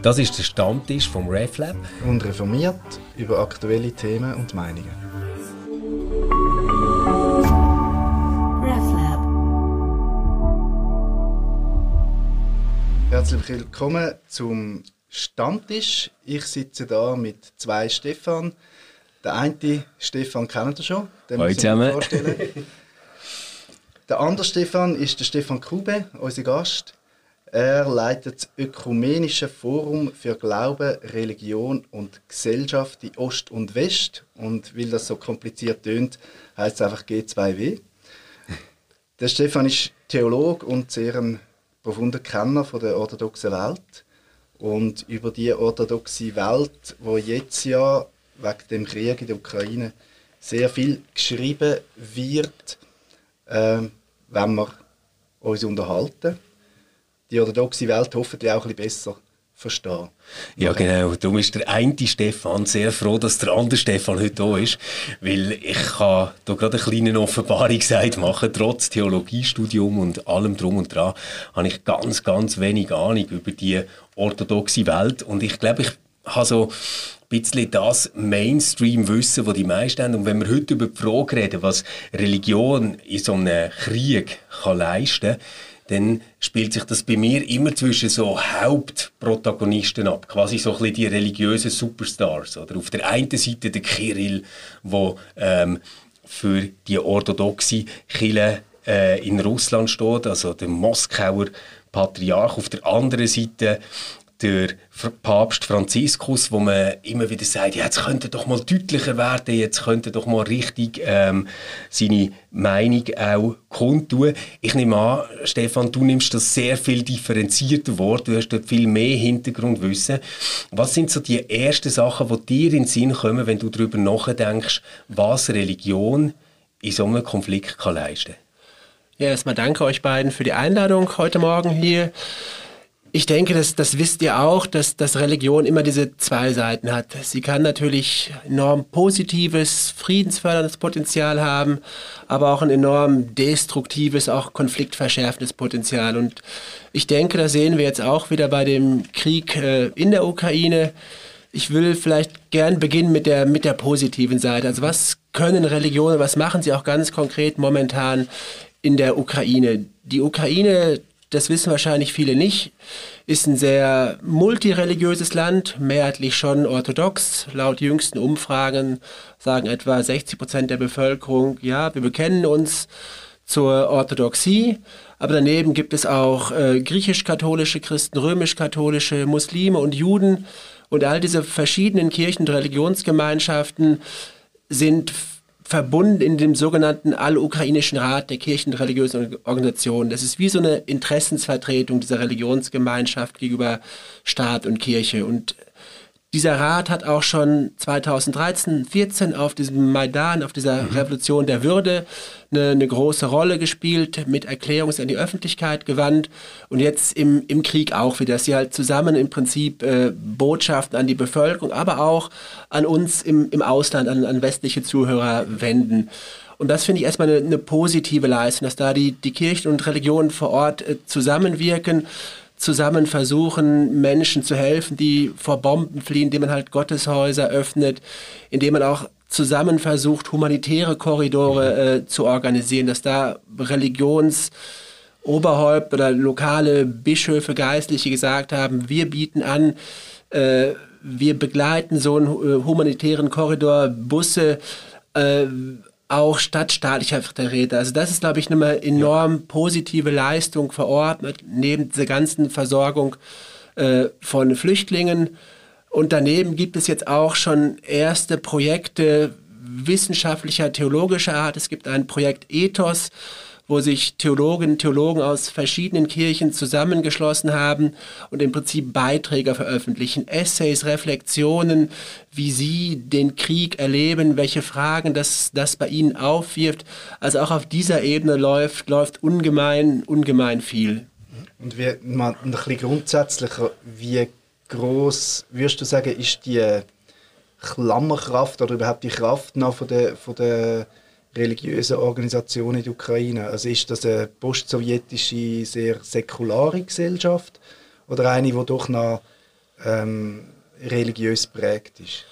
Das ist der Stammtisch vom RefLab. Und reformiert über aktuelle Themen und Meinungen. RefLab. Herzlich willkommen zum Stammtisch. Ich sitze da mit zwei Stefan. Der eine Stefan kennt ihr schon, den muss ich zusammen. vorstellen. der andere Stefan ist der Stefan Kube, unser Gast. Er leitet das Ökumenische Forum für Glaube, Religion und Gesellschaft in Ost und West. Und weil das so kompliziert tönt, heißt es einfach G2W. Der Stefan ist Theolog und sehr ein profunder Kenner von der orthodoxen Welt. Und über die orthodoxe Welt, wo jetzt ja wegen dem Krieg in der Ukraine sehr viel geschrieben wird, äh, wenn wir uns unterhalten die orthodoxe Welt hoffentlich auch ein bisschen besser verstehen. Ja, genau. Darum ist der eine Stefan sehr froh, dass der andere Stefan heute da ist, weil ich kann da gerade eine kleine Offenbarung machen. Trotz Theologiestudium und allem drum und dran habe ich ganz, ganz wenig Ahnung über die orthodoxe Welt und ich glaube, ich habe so ein bisschen das Mainstream-Wissen, das die meisten haben. Und wenn wir heute über die Frage reden, was Religion in so einem Krieg kann leisten kann, dann spielt sich das bei mir immer zwischen so Hauptprotagonisten ab, quasi so ein bisschen die religiösen Superstars. Oder auf der einen Seite der Kirill, wo ähm, für die orthodoxe Kirche äh, in Russland steht, also der Moskauer Patriarch. Auf der anderen Seite der Papst Franziskus, wo man immer wieder sagt, ja, jetzt könnte doch mal deutlicher werden, jetzt könnte doch mal richtig ähm, seine Meinung auch kundtun. Ich nehme an, Stefan, du nimmst das sehr viel differenzierter Wort, du hast dort viel mehr Hintergrundwissen. Was sind so die ersten Sachen, die dir in den Sinn kommen, wenn du darüber nachdenkst, was Religion in so einem Konflikt kann leisten kann? Ja, erstmal danke euch beiden für die Einladung heute Morgen hier. Ich denke, das, das wisst ihr auch, dass, dass Religion immer diese zwei Seiten hat. Sie kann natürlich enorm positives, friedensförderndes Potenzial haben, aber auch ein enorm destruktives, auch konfliktverschärfendes Potenzial. Und ich denke, das sehen wir jetzt auch wieder bei dem Krieg äh, in der Ukraine. Ich will vielleicht gern beginnen mit der, mit der positiven Seite. Also was können Religionen, was machen sie auch ganz konkret momentan in der Ukraine? Die Ukraine das wissen wahrscheinlich viele nicht, ist ein sehr multireligiöses Land, mehrheitlich schon orthodox. Laut jüngsten Umfragen sagen etwa 60 Prozent der Bevölkerung, ja, wir bekennen uns zur Orthodoxie. Aber daneben gibt es auch äh, griechisch-katholische Christen, römisch-katholische, Muslime und Juden. Und all diese verschiedenen Kirchen- und Religionsgemeinschaften sind verbunden in dem sogenannten Allukrainischen Rat der Kirchen- und religiösen Organisationen. Das ist wie so eine Interessensvertretung dieser Religionsgemeinschaft gegenüber Staat und Kirche. Und dieser Rat hat auch schon 2013, 14 auf diesem Maidan, auf dieser mhm. Revolution der Würde eine, eine, große Rolle gespielt, mit Erklärungen an die Öffentlichkeit gewandt und jetzt im, im Krieg auch wieder, dass sie halt zusammen im Prinzip äh, Botschaften an die Bevölkerung, aber auch an uns im, im Ausland, an, an westliche Zuhörer wenden. Und das finde ich erstmal eine, eine, positive Leistung, dass da die, die Kirchen und Religionen vor Ort äh, zusammenwirken zusammen versuchen, Menschen zu helfen, die vor Bomben fliehen, indem man halt Gotteshäuser öffnet, indem man auch zusammen versucht, humanitäre Korridore äh, zu organisieren, dass da Religionsoberhäupter oder lokale Bischöfe, Geistliche gesagt haben, wir bieten an, äh, wir begleiten so einen äh, humanitären Korridor, Busse, äh, auch stadtstaatlicher Vertreter. Also das ist, glaube ich, eine enorm positive Leistung verordnet, neben dieser ganzen Versorgung äh, von Flüchtlingen. Und daneben gibt es jetzt auch schon erste Projekte wissenschaftlicher, theologischer Art. Es gibt ein Projekt Ethos, wo sich Theologinnen und Theologen aus verschiedenen Kirchen zusammengeschlossen haben und im Prinzip Beiträge veröffentlichen, Essays, Reflexionen, wie sie den Krieg erleben, welche Fragen das, das bei ihnen aufwirft. Also auch auf dieser Ebene läuft, läuft ungemein, ungemein viel. Und wie, mal ein bisschen grundsätzlicher, wie groß würdest du sagen, ist die Klammerkraft oder überhaupt die Kraft noch von der, von der religiösen Organisation in der Ukraine? Also ist das eine postsowjetische, sehr säkulare Gesellschaft oder eine, die doch noch ähm, religiös prägt ist.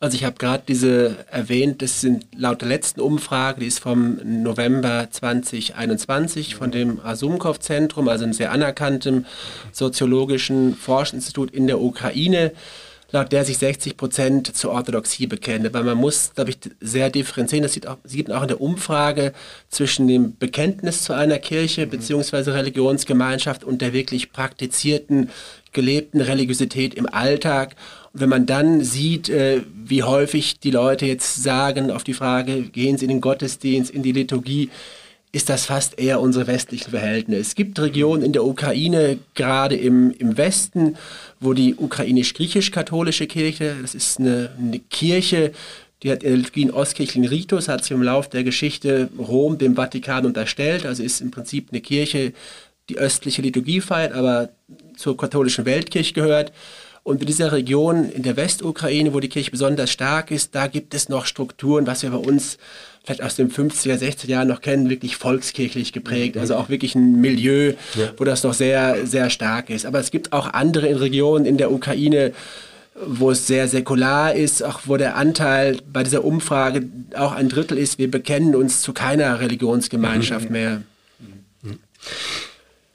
Also ich habe gerade diese erwähnt, das sind laut der letzten Umfrage, die ist vom November 2021 von dem Asumkov-Zentrum, also einem sehr anerkannten soziologischen Forschungsinstitut in der Ukraine, laut der sich 60 Prozent zur Orthodoxie bekennen. Aber man muss, glaube ich, sehr differenzieren. Das sieht, auch, sieht man auch in der Umfrage zwischen dem Bekenntnis zu einer Kirche bzw. Religionsgemeinschaft und der wirklich praktizierten, gelebten Religiosität im Alltag wenn man dann sieht, äh, wie häufig die Leute jetzt sagen auf die Frage, gehen sie in den Gottesdienst, in die Liturgie, ist das fast eher unsere westlichen Verhältnisse. Es gibt Regionen in der Ukraine, gerade im, im Westen, wo die ukrainisch-griechisch-katholische Kirche, das ist eine, eine Kirche, die hat in einen ostkirchlichen Ritus, hat sich im Laufe der Geschichte Rom dem Vatikan unterstellt, also ist im Prinzip eine Kirche, die östliche Liturgie feiert, aber zur katholischen Weltkirche gehört. Und in dieser Region in der Westukraine, wo die Kirche besonders stark ist, da gibt es noch Strukturen, was wir bei uns vielleicht aus den 50er, 60er Jahren noch kennen, wirklich volkskirchlich geprägt. Also auch wirklich ein Milieu, ja. wo das noch sehr, sehr stark ist. Aber es gibt auch andere Regionen in der Ukraine, wo es sehr säkular ist, auch wo der Anteil bei dieser Umfrage auch ein Drittel ist. Wir bekennen uns zu keiner Religionsgemeinschaft mhm. mehr.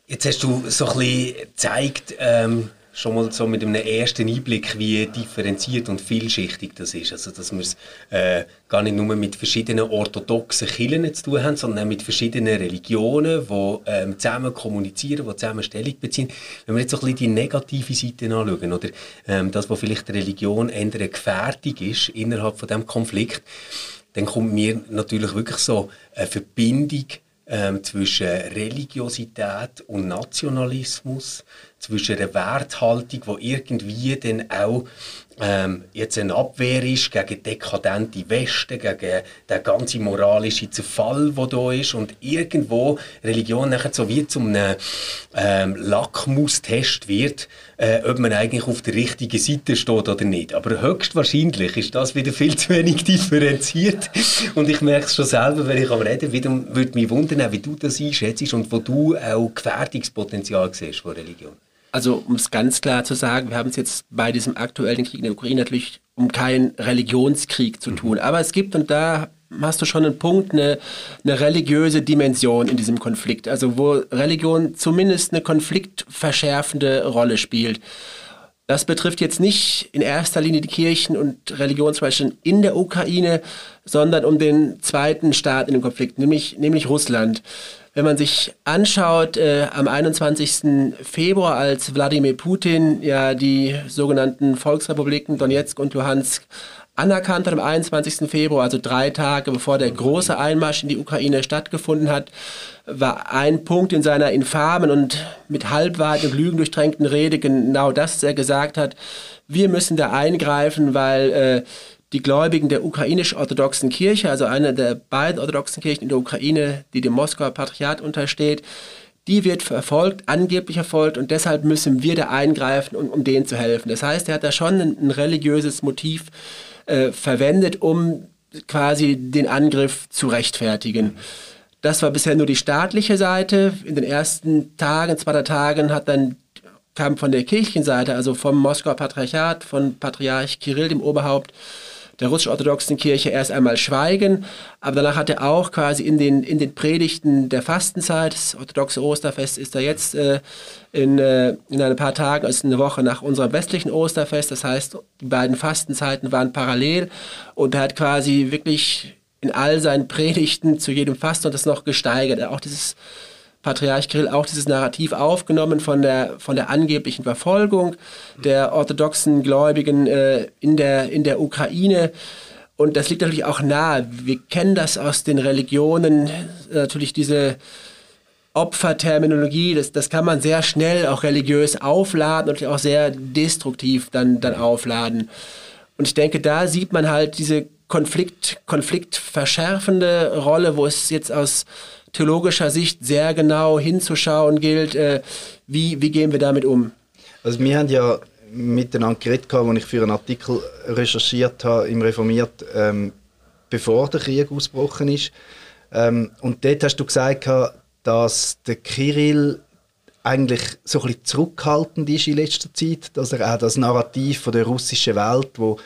Jetzt hast du so ein bisschen gezeigt, ähm, schon mal so mit einem ersten Einblick, wie differenziert und vielschichtig das ist. Also, dass wir es äh, gar nicht nur mit verschiedenen orthodoxen Kirchen zu tun haben, sondern auch mit verschiedenen Religionen, die ähm, zusammen kommunizieren, die zusammen Stellung beziehen. Wenn wir jetzt so ein bisschen die negative Seite anschauen, oder ähm, das, was vielleicht der Religion eher eine Gefährdung ist innerhalb von diesem Konflikt, dann kommt mir natürlich wirklich so eine Verbindung ähm, zwischen Religiosität und Nationalismus, zwischen einer Werthaltung, die irgendwie dann auch ähm, jetzt eine Abwehr ist gegen dekadente Westen, gegen den ganzen moralischen Zerfall, der da ist und irgendwo Religion nachher so wie zum einem ähm, Lackmustest wird, äh, ob man eigentlich auf der richtigen Seite steht oder nicht. Aber höchstwahrscheinlich ist das wieder viel zu wenig differenziert und ich merke es schon selber, wenn ich am Reden bin, würde mich wundern, wie du das einschätzt und wo du auch Gefährdungspotenzial siehst von Religion. Also um es ganz klar zu sagen, wir haben es jetzt bei diesem aktuellen Krieg in der Ukraine natürlich um keinen Religionskrieg zu tun. Mhm. Aber es gibt, und da hast du schon einen Punkt, eine, eine religiöse Dimension in diesem Konflikt. Also wo Religion zumindest eine konfliktverschärfende Rolle spielt. Das betrifft jetzt nicht in erster Linie die Kirchen und Religionsweisen in der Ukraine, sondern um den zweiten Staat in dem Konflikt, nämlich, nämlich Russland. Wenn man sich anschaut, äh, am 21. Februar, als Wladimir Putin ja die sogenannten Volksrepubliken Donetsk und Luhansk anerkannt hat, am 21. Februar, also drei Tage bevor der große Einmarsch in die Ukraine stattgefunden hat, war ein Punkt in seiner infamen und mit Halbwahrheit und Lügen durchtränkten Rede genau das, was er gesagt hat. Wir müssen da eingreifen, weil äh, die Gläubigen der ukrainisch-orthodoxen Kirche, also einer der beiden orthodoxen Kirchen in der Ukraine, die dem Moskauer Patriarchat untersteht, die wird verfolgt, angeblich verfolgt und deshalb müssen wir da eingreifen, um, um denen zu helfen. Das heißt, er hat da schon ein, ein religiöses Motiv äh, verwendet, um quasi den Angriff zu rechtfertigen. Das war bisher nur die staatliche Seite. In den ersten Tagen, zwei Tagen hat dann kam von der kirchlichen Seite, also vom Moskauer Patriarchat, von Patriarch Kirill, dem Oberhaupt, der russisch-orthodoxen Kirche erst einmal schweigen, aber danach hat er auch quasi in den, in den Predigten der Fastenzeit, das orthodoxe Osterfest ist da jetzt äh, in, äh, in ein paar Tagen, also eine Woche nach unserem westlichen Osterfest, das heißt, die beiden Fastenzeiten waren parallel und er hat quasi wirklich in all seinen Predigten zu jedem Fasten und das noch gesteigert. Auch dieses Patriarch Kirill auch dieses Narrativ aufgenommen von der, von der angeblichen Verfolgung der orthodoxen Gläubigen äh, in, der, in der Ukraine. Und das liegt natürlich auch nahe. Wir kennen das aus den Religionen, natürlich diese Opferterminologie, das, das kann man sehr schnell auch religiös aufladen und auch sehr destruktiv dann, dann aufladen. Und ich denke, da sieht man halt diese Konflikt, konfliktverschärfende Rolle, wo es jetzt aus theologischer Sicht sehr genau hinzuschauen gilt. Äh, wie, wie gehen wir damit um? Also wir haben ja miteinander geredet, als ich für einen Artikel recherchiert habe im Reformiert, ähm, bevor der Krieg ausgebrochen ist. Ähm, und dort hast du gesagt, dass der Kirill eigentlich so ein bisschen zurückhaltend ist in letzter Zeit, dass er auch das Narrativ von der russischen Welt, wo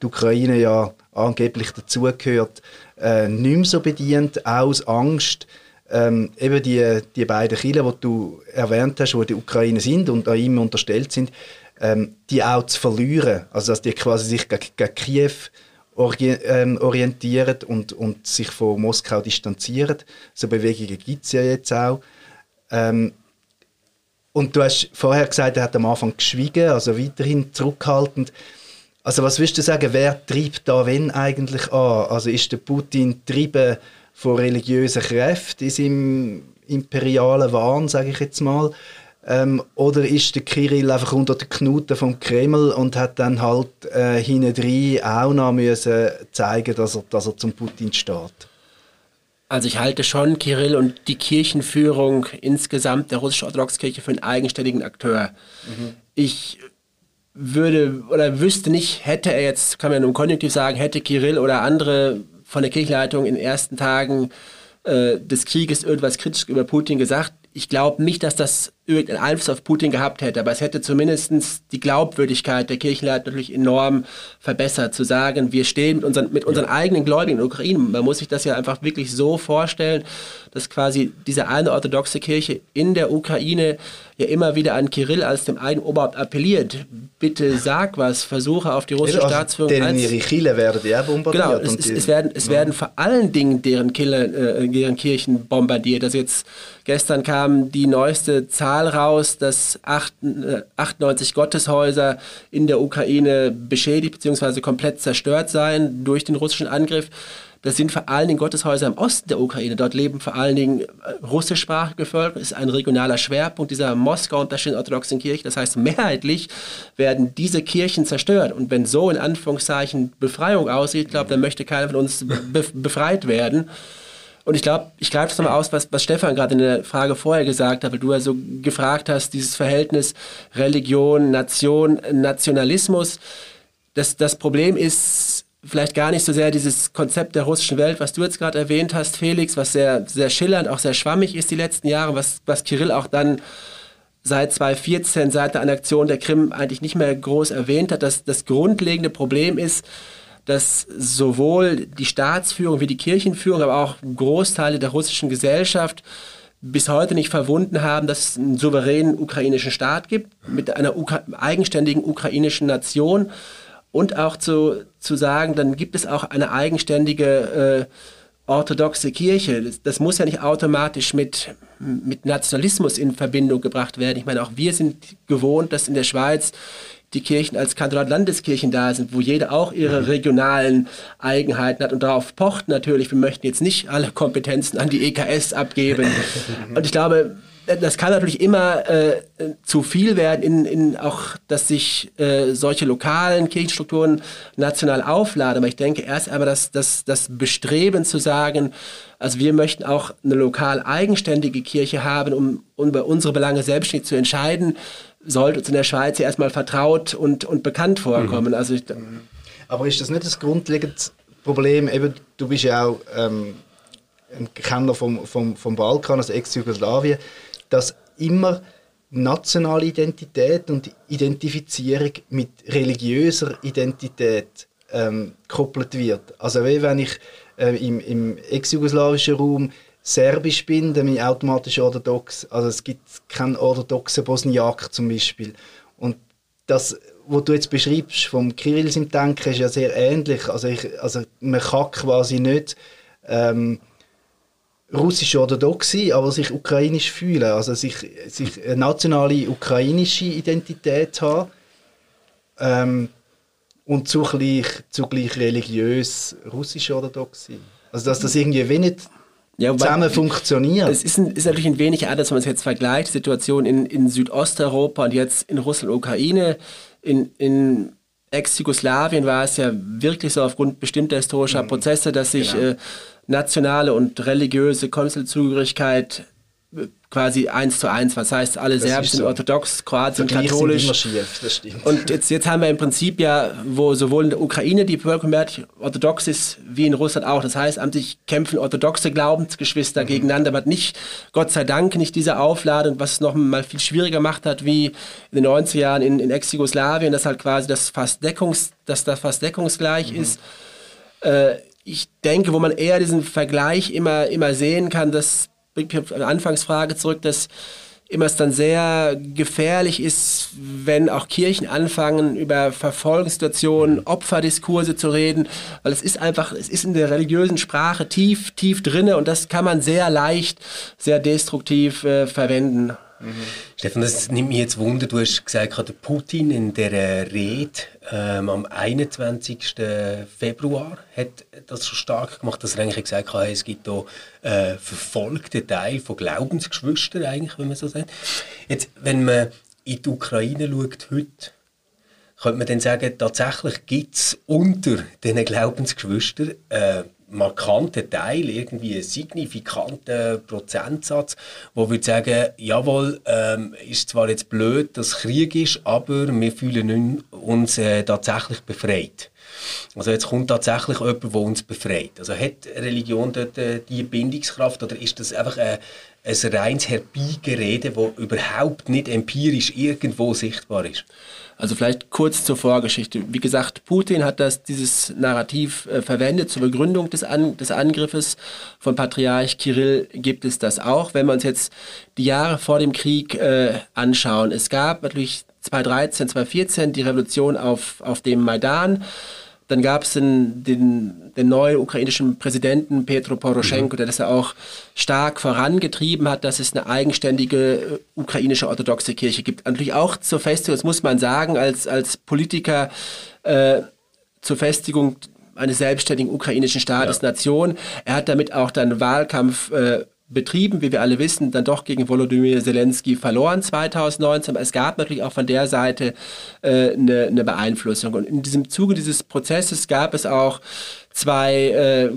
die Ukraine ja angeblich dazugehört, äh, nicht mehr so bedient, aus Angst, ähm, eben die, die beiden Kinder, die du erwähnt hast, die die Ukraine sind und an ihm unterstellt sind, ähm, die auch zu verlieren. Also dass die quasi sich gegen, gegen Kiew ähm, orientieren und, und sich von Moskau distanzieren. So Bewegungen gibt es ja jetzt auch. Ähm, und du hast vorher gesagt, er hat am Anfang geschwiegen, also weiterhin zurückhaltend. Also was würdest du sagen, wer treibt da wenn eigentlich an? Also ist der Putin getrieben von religiösen Kräften in seinem imperialen Wahn, sage ich jetzt mal? Ähm, oder ist der Kirill einfach unter den Knuten vom Kreml und hat dann halt äh, hinten auch noch müssen zeigen, dass er, dass er zum Putin steht? Also ich halte schon Kirill und die Kirchenführung insgesamt der russisch-orthodoxen Kirche für einen eigenständigen Akteur. Mhm. Ich würde oder wüsste nicht, hätte er jetzt, kann man im Konjunktiv sagen, hätte Kirill oder andere von der Kirchenleitung in den ersten Tagen äh, des Krieges irgendwas kritisch über Putin gesagt. Ich glaube nicht, dass das irgendeinen Einfluss auf Putin gehabt hätte, aber es hätte zumindest die Glaubwürdigkeit der Kirchenleitung natürlich enorm verbessert, zu sagen, wir stehen mit unseren, mit unseren eigenen Gläubigen in der Ukraine. Man muss sich das ja einfach wirklich so vorstellen, dass quasi diese eine orthodoxe Kirche in der Ukraine ja immer wieder an Kirill als dem eigenen Oberhaupt appelliert. Bitte sag was, versuche auf die russische also Staatsführung Deren ihre Kille werden ja bombardiert. Genau, es, es, es werden, es ja. werden vor allen Dingen deren, Kille, äh, deren Kirchen bombardiert. Also jetzt gestern kam die neueste Zahl Zahl raus, dass 98 äh, Gotteshäuser in der Ukraine beschädigt bzw. komplett zerstört seien durch den russischen Angriff. Das sind vor allen Dingen Gotteshäuser im Osten der Ukraine. Dort leben vor allen Dingen äh, russischsprachige Völker. Das ist ein regionaler Schwerpunkt dieser Moskau und der orthodoxen Kirche. Das heißt, mehrheitlich werden diese Kirchen zerstört. Und wenn so in Anführungszeichen Befreiung aussieht, glaube dann möchte keiner von uns befreit werden. Und ich glaube, ich greife das nochmal aus, was, was Stefan gerade in der Frage vorher gesagt hat, weil du ja so gefragt hast, dieses Verhältnis Religion, Nation, Nationalismus. Das, das Problem ist vielleicht gar nicht so sehr dieses Konzept der russischen Welt, was du jetzt gerade erwähnt hast, Felix, was sehr, sehr schillernd, auch sehr schwammig ist die letzten Jahre, was, was Kirill auch dann seit 2014, seit der Annexion der Krim eigentlich nicht mehr groß erwähnt hat. dass das grundlegende Problem ist, dass sowohl die Staatsführung wie die Kirchenführung, aber auch Großteile der russischen Gesellschaft bis heute nicht verwunden haben, dass es einen souveränen ukrainischen Staat gibt, mit einer Ukra eigenständigen ukrainischen Nation und auch zu, zu sagen, dann gibt es auch eine eigenständige äh, orthodoxe Kirche. Das, das, muss ja nicht automatisch mit, mit Nationalismus in Verbindung gebracht werden. Ich meine, auch wir sind gewohnt, dass in der Schweiz die Kirchen als Kantonat-Landeskirchen da sind, wo jede auch ihre mhm. regionalen Eigenheiten hat und darauf pocht natürlich, wir möchten jetzt nicht alle Kompetenzen an die EKS abgeben. Und ich glaube, das kann natürlich immer äh, zu viel werden, in, in auch, dass sich äh, solche lokalen Kirchenstrukturen national aufladen. Aber ich denke erst einmal, dass, dass das Bestreben zu sagen, also wir möchten auch eine lokal eigenständige Kirche haben, um, um über unsere Belange selbstständig zu entscheiden, sollte uns in der Schweiz ja erstmal vertraut und, und bekannt vorkommen. Mhm. Also ich, Aber ist das nicht das grundlegende Problem? Eben, du bist ja auch ähm, ein Kenner vom, vom, vom Balkan, also Ex-Jugoslawien, dass immer nationale Identität und Identifizierung mit religiöser Identität ähm, gekoppelt wird. Also wie wenn ich äh, im, im ex-jugoslawischen Raum Serbisch bin, dann bin ich automatisch orthodox. Also es gibt keinen orthodoxen Bosniak zum Beispiel. Und das, was du jetzt beschreibst vom Kirills im Denken, ist ja sehr ähnlich. Also, ich, also man kann quasi nicht ähm, russisch orthodox sein, aber sich ukrainisch fühlen. Also sich, sich eine nationale ukrainische Identität haben ähm, und zugleich, zugleich religiös russisch orthodox sein. Also dass das irgendwie wenig ja, zusammen funktioniert. Es ist, ein, ist, natürlich ein wenig anders, wenn man es jetzt vergleicht, die Situation in, in Südosteuropa und jetzt in Russland und Ukraine. In, in Ex-Jugoslawien war es ja wirklich so aufgrund bestimmter historischer mhm. Prozesse, dass sich genau. äh, nationale und religiöse Konsulzugehörigkeit quasi eins zu eins. Was heißt, alle Serben sind so. orthodox, Kroaten sind katholisch. Sind schief, das stimmt. Und jetzt, jetzt haben wir im Prinzip ja, wo sowohl in der Ukraine die Bevölkerungsmehrheit orthodox ist, wie in Russland auch. Das heißt, an sich kämpfen orthodoxe Glaubensgeschwister mhm. gegeneinander. Hat nicht, Gott sei Dank, nicht diese Aufladung, was es noch mal viel schwieriger gemacht hat, wie in den 90er Jahren in, in Ex-Jugoslawien, dass halt quasi das fast, Deckungs, dass das fast deckungsgleich mhm. ist. Äh, ich denke, wo man eher diesen Vergleich immer, immer sehen kann, dass bringt mich auf eine Anfangsfrage zurück, dass immer es dann sehr gefährlich ist, wenn auch Kirchen anfangen, über Verfolgungssituationen, Opferdiskurse zu reden, weil es ist einfach, es ist in der religiösen Sprache tief, tief drinne und das kann man sehr leicht, sehr destruktiv äh, verwenden. Stefan, das nimmt mich jetzt Wunder. Du hast gesagt, der Putin in der Rede ähm, am 21. Februar hat das so stark gemacht, dass er eigentlich gesagt hat, es gibt hier äh, verfolgte Teil von Glaubensgeschwistern, eigentlich, wenn man so sagt. Jetzt, wenn man in die Ukraine schaut heute, könnte man dann sagen, tatsächlich gibt es unter diesen Glaubensgeschwistern äh, markanten Teil, irgendwie einen signifikanten Prozentsatz, wo würde sagen, jawohl, ähm, ist zwar jetzt blöd, dass Krieg ist, aber wir fühlen uns äh, tatsächlich befreit. Also jetzt kommt tatsächlich jemand, der uns befreit. Also hat Religion dort äh, die Bindungskraft oder ist das einfach ein, ein reines Herbeigerede, das überhaupt nicht empirisch irgendwo sichtbar ist? Also vielleicht kurz zur Vorgeschichte. Wie gesagt, Putin hat das, dieses Narrativ äh, verwendet zur Begründung des, An des Angriffes. Von Patriarch Kirill gibt es das auch. Wenn wir uns jetzt die Jahre vor dem Krieg äh, anschauen. Es gab natürlich 2013, 2014 die Revolution auf, auf dem Maidan. Dann gab es den, den, den, neuen ukrainischen Präsidenten Petro Poroschenko, mhm. der das ja auch stark vorangetrieben hat, dass es eine eigenständige äh, ukrainische orthodoxe Kirche gibt. Natürlich auch zur Festigung, das muss man sagen, als, als Politiker äh, zur Festigung eines selbstständigen ukrainischen Staates ja. Nation. Er hat damit auch dann Wahlkampf äh, betrieben, wie wir alle wissen, dann doch gegen Volodymyr Zelensky verloren 2019. Aber es gab natürlich auch von der Seite äh, eine, eine Beeinflussung. Und in diesem Zuge dieses Prozesses gab es auch zwei äh,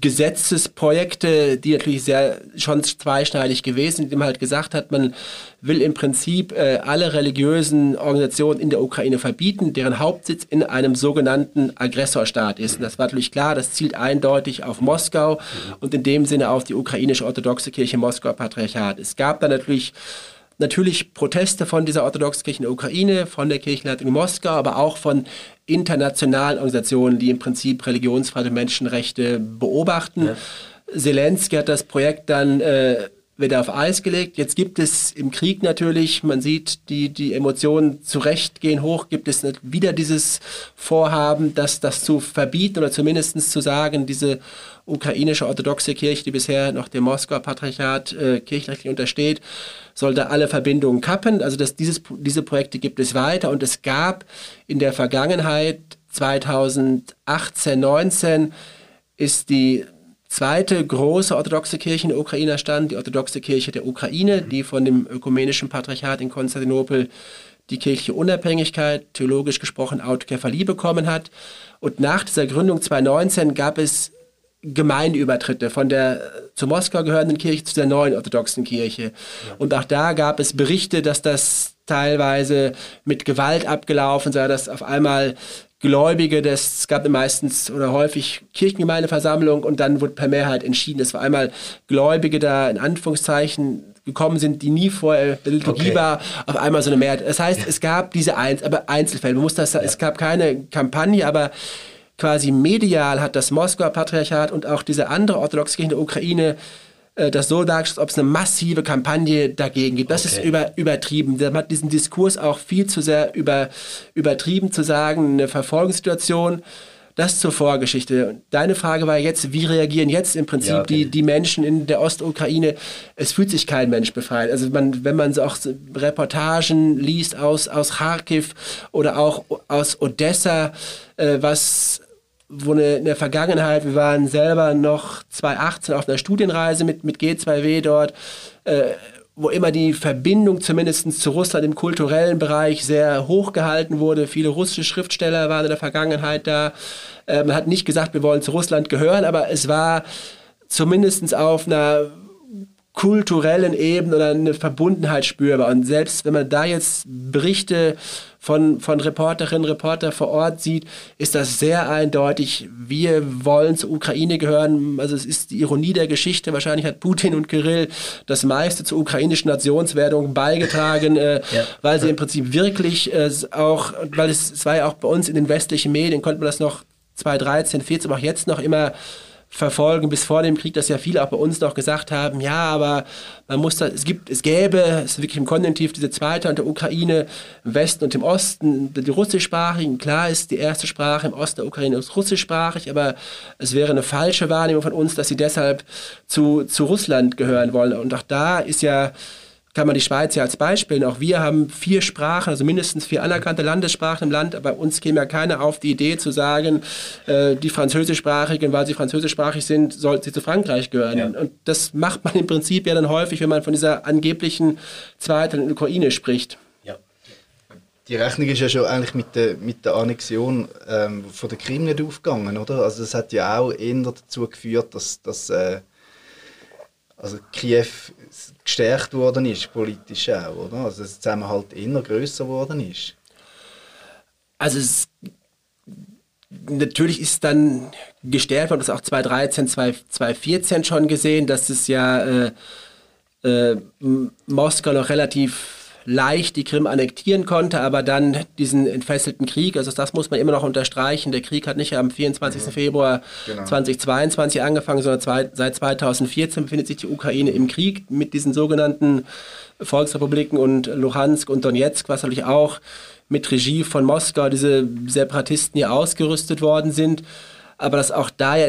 Gesetzesprojekte, die natürlich sehr schon zweischneidig gewesen sind, die man halt gesagt hat, man will im Prinzip äh, alle religiösen Organisationen in der Ukraine verbieten, deren Hauptsitz in einem sogenannten Aggressorstaat ist. Und das war natürlich klar, das zielt eindeutig auf Moskau und in dem Sinne auf die ukrainische orthodoxe Kirche Moskauer Patriarchat. Es gab dann natürlich natürlich Proteste von dieser orthodoxen Kirche in der Ukraine, von der Kirchenleitung in Moskau, aber auch von internationalen Organisationen, die im Prinzip Religionsfreiheit und Menschenrechte beobachten. Ja. Zelensky hat das Projekt dann äh, wieder auf Eis gelegt. Jetzt gibt es im Krieg natürlich, man sieht, die, die Emotionen zu Recht gehen hoch, gibt es wieder dieses Vorhaben, das, das zu verbieten oder zumindest zu sagen, diese ukrainische orthodoxe Kirche, die bisher noch dem Moskauer Patriarchat äh, kirchrechtlich untersteht, sollte alle Verbindungen kappen. Also das, dieses, diese Projekte gibt es weiter und es gab in der Vergangenheit 2018, 19 ist die zweite große orthodoxe Kirche in der Ukraine stand, die orthodoxe Kirche der Ukraine, die von dem ökumenischen Patriarchat in Konstantinopel die kirchliche Unabhängigkeit, theologisch gesprochen Autokephalie bekommen hat. Und nach dieser Gründung 2019 gab es Gemeindeübertritte von der zu Moskau gehörenden Kirche zu der neuen orthodoxen Kirche. Ja. Und auch da gab es Berichte, dass das teilweise mit Gewalt abgelaufen sei, dass auf einmal Gläubige, das es gab meistens oder häufig Kirchengemeindeversammlung und dann wurde per Mehrheit entschieden, dass auf einmal Gläubige da in Anführungszeichen gekommen sind, die nie vorher der Liturgie okay. war, auf einmal so eine Mehrheit. Das heißt, es gab diese Einz aber Einzelfälle. Man muss das, ja. es gab keine Kampagne, aber quasi medial hat das Moskauer Patriarchat und auch diese andere orthodoxe Kirche in der Ukraine äh, das so dargestellt, ob es eine massive Kampagne dagegen gibt. Das okay. ist über, übertrieben. Man hat diesen Diskurs auch viel zu sehr über, übertrieben zu sagen, eine Verfolgungssituation. Das zur Vorgeschichte. Deine Frage war jetzt, wie reagieren jetzt im Prinzip ja, okay. die, die Menschen in der Ostukraine? Es fühlt sich kein Mensch befreit. Also man, wenn man so auch Reportagen liest aus, aus Kharkiv oder auch aus Odessa, äh, was wo eine, in der Vergangenheit, wir waren selber noch 2018 auf einer Studienreise mit, mit G2W dort, äh, wo immer die Verbindung zumindest zu Russland im kulturellen Bereich sehr hoch gehalten wurde. Viele russische Schriftsteller waren in der Vergangenheit da. Äh, man hat nicht gesagt, wir wollen zu Russland gehören, aber es war zumindest auf einer kulturellen Ebene oder eine Verbundenheit spürbar. Und selbst wenn man da jetzt Berichte von, von Reporterinnen und Reporter vor Ort sieht, ist das sehr eindeutig. Wir wollen zur Ukraine gehören. Also es ist die Ironie der Geschichte. Wahrscheinlich hat Putin und Kirill das meiste zur ukrainischen Nationswerdung beigetragen, äh, ja. weil sie im Prinzip wirklich äh, auch, weil es, es war ja auch bei uns in den westlichen Medien, konnte man das noch 2013, 14, auch jetzt noch immer verfolgen, bis vor dem Krieg, dass ja viele auch bei uns noch gesagt haben, ja, aber man muss da, es gibt, es gäbe, es ist wirklich im Konjunktiv diese zweite und der Ukraine im Westen und im Osten, die russischsprachigen, klar ist die erste Sprache im Osten der Ukraine ist russischsprachig, aber es wäre eine falsche Wahrnehmung von uns, dass sie deshalb zu, zu Russland gehören wollen. Und auch da ist ja kann man die Schweiz ja als Beispiel nehmen. Auch wir haben vier Sprachen, also mindestens vier anerkannte Landessprachen im Land, aber uns käme ja keiner auf die Idee zu sagen, äh, die Französischsprachigen, weil sie französischsprachig sind, sollten sie zu Frankreich gehören. Ja. Und das macht man im Prinzip ja dann häufig, wenn man von dieser angeblichen zweiten Ukraine spricht. Ja. Die Rechnung ist ja schon eigentlich mit der, mit der Annexion ähm, von der Krim nicht aufgegangen, oder? Also das hat ja auch eher dazu geführt, dass, dass äh, also Kiew gestärkt worden ist, politisch auch, oder? Also das Zusammenhalt immer größer geworden ist. Also es, natürlich ist dann gestärkt worden, das auch 2013, 2014 schon gesehen, dass es ja äh, äh, Moskau noch relativ leicht die Krim annektieren konnte, aber dann diesen entfesselten Krieg, also das muss man immer noch unterstreichen, der Krieg hat nicht am 24. Mhm. Februar genau. 2022 angefangen, sondern zwei, seit 2014 befindet sich die Ukraine im Krieg mit diesen sogenannten Volksrepubliken und Luhansk und Donetsk, was natürlich auch mit Regie von Moskau diese Separatisten hier ausgerüstet worden sind, aber dass auch da ja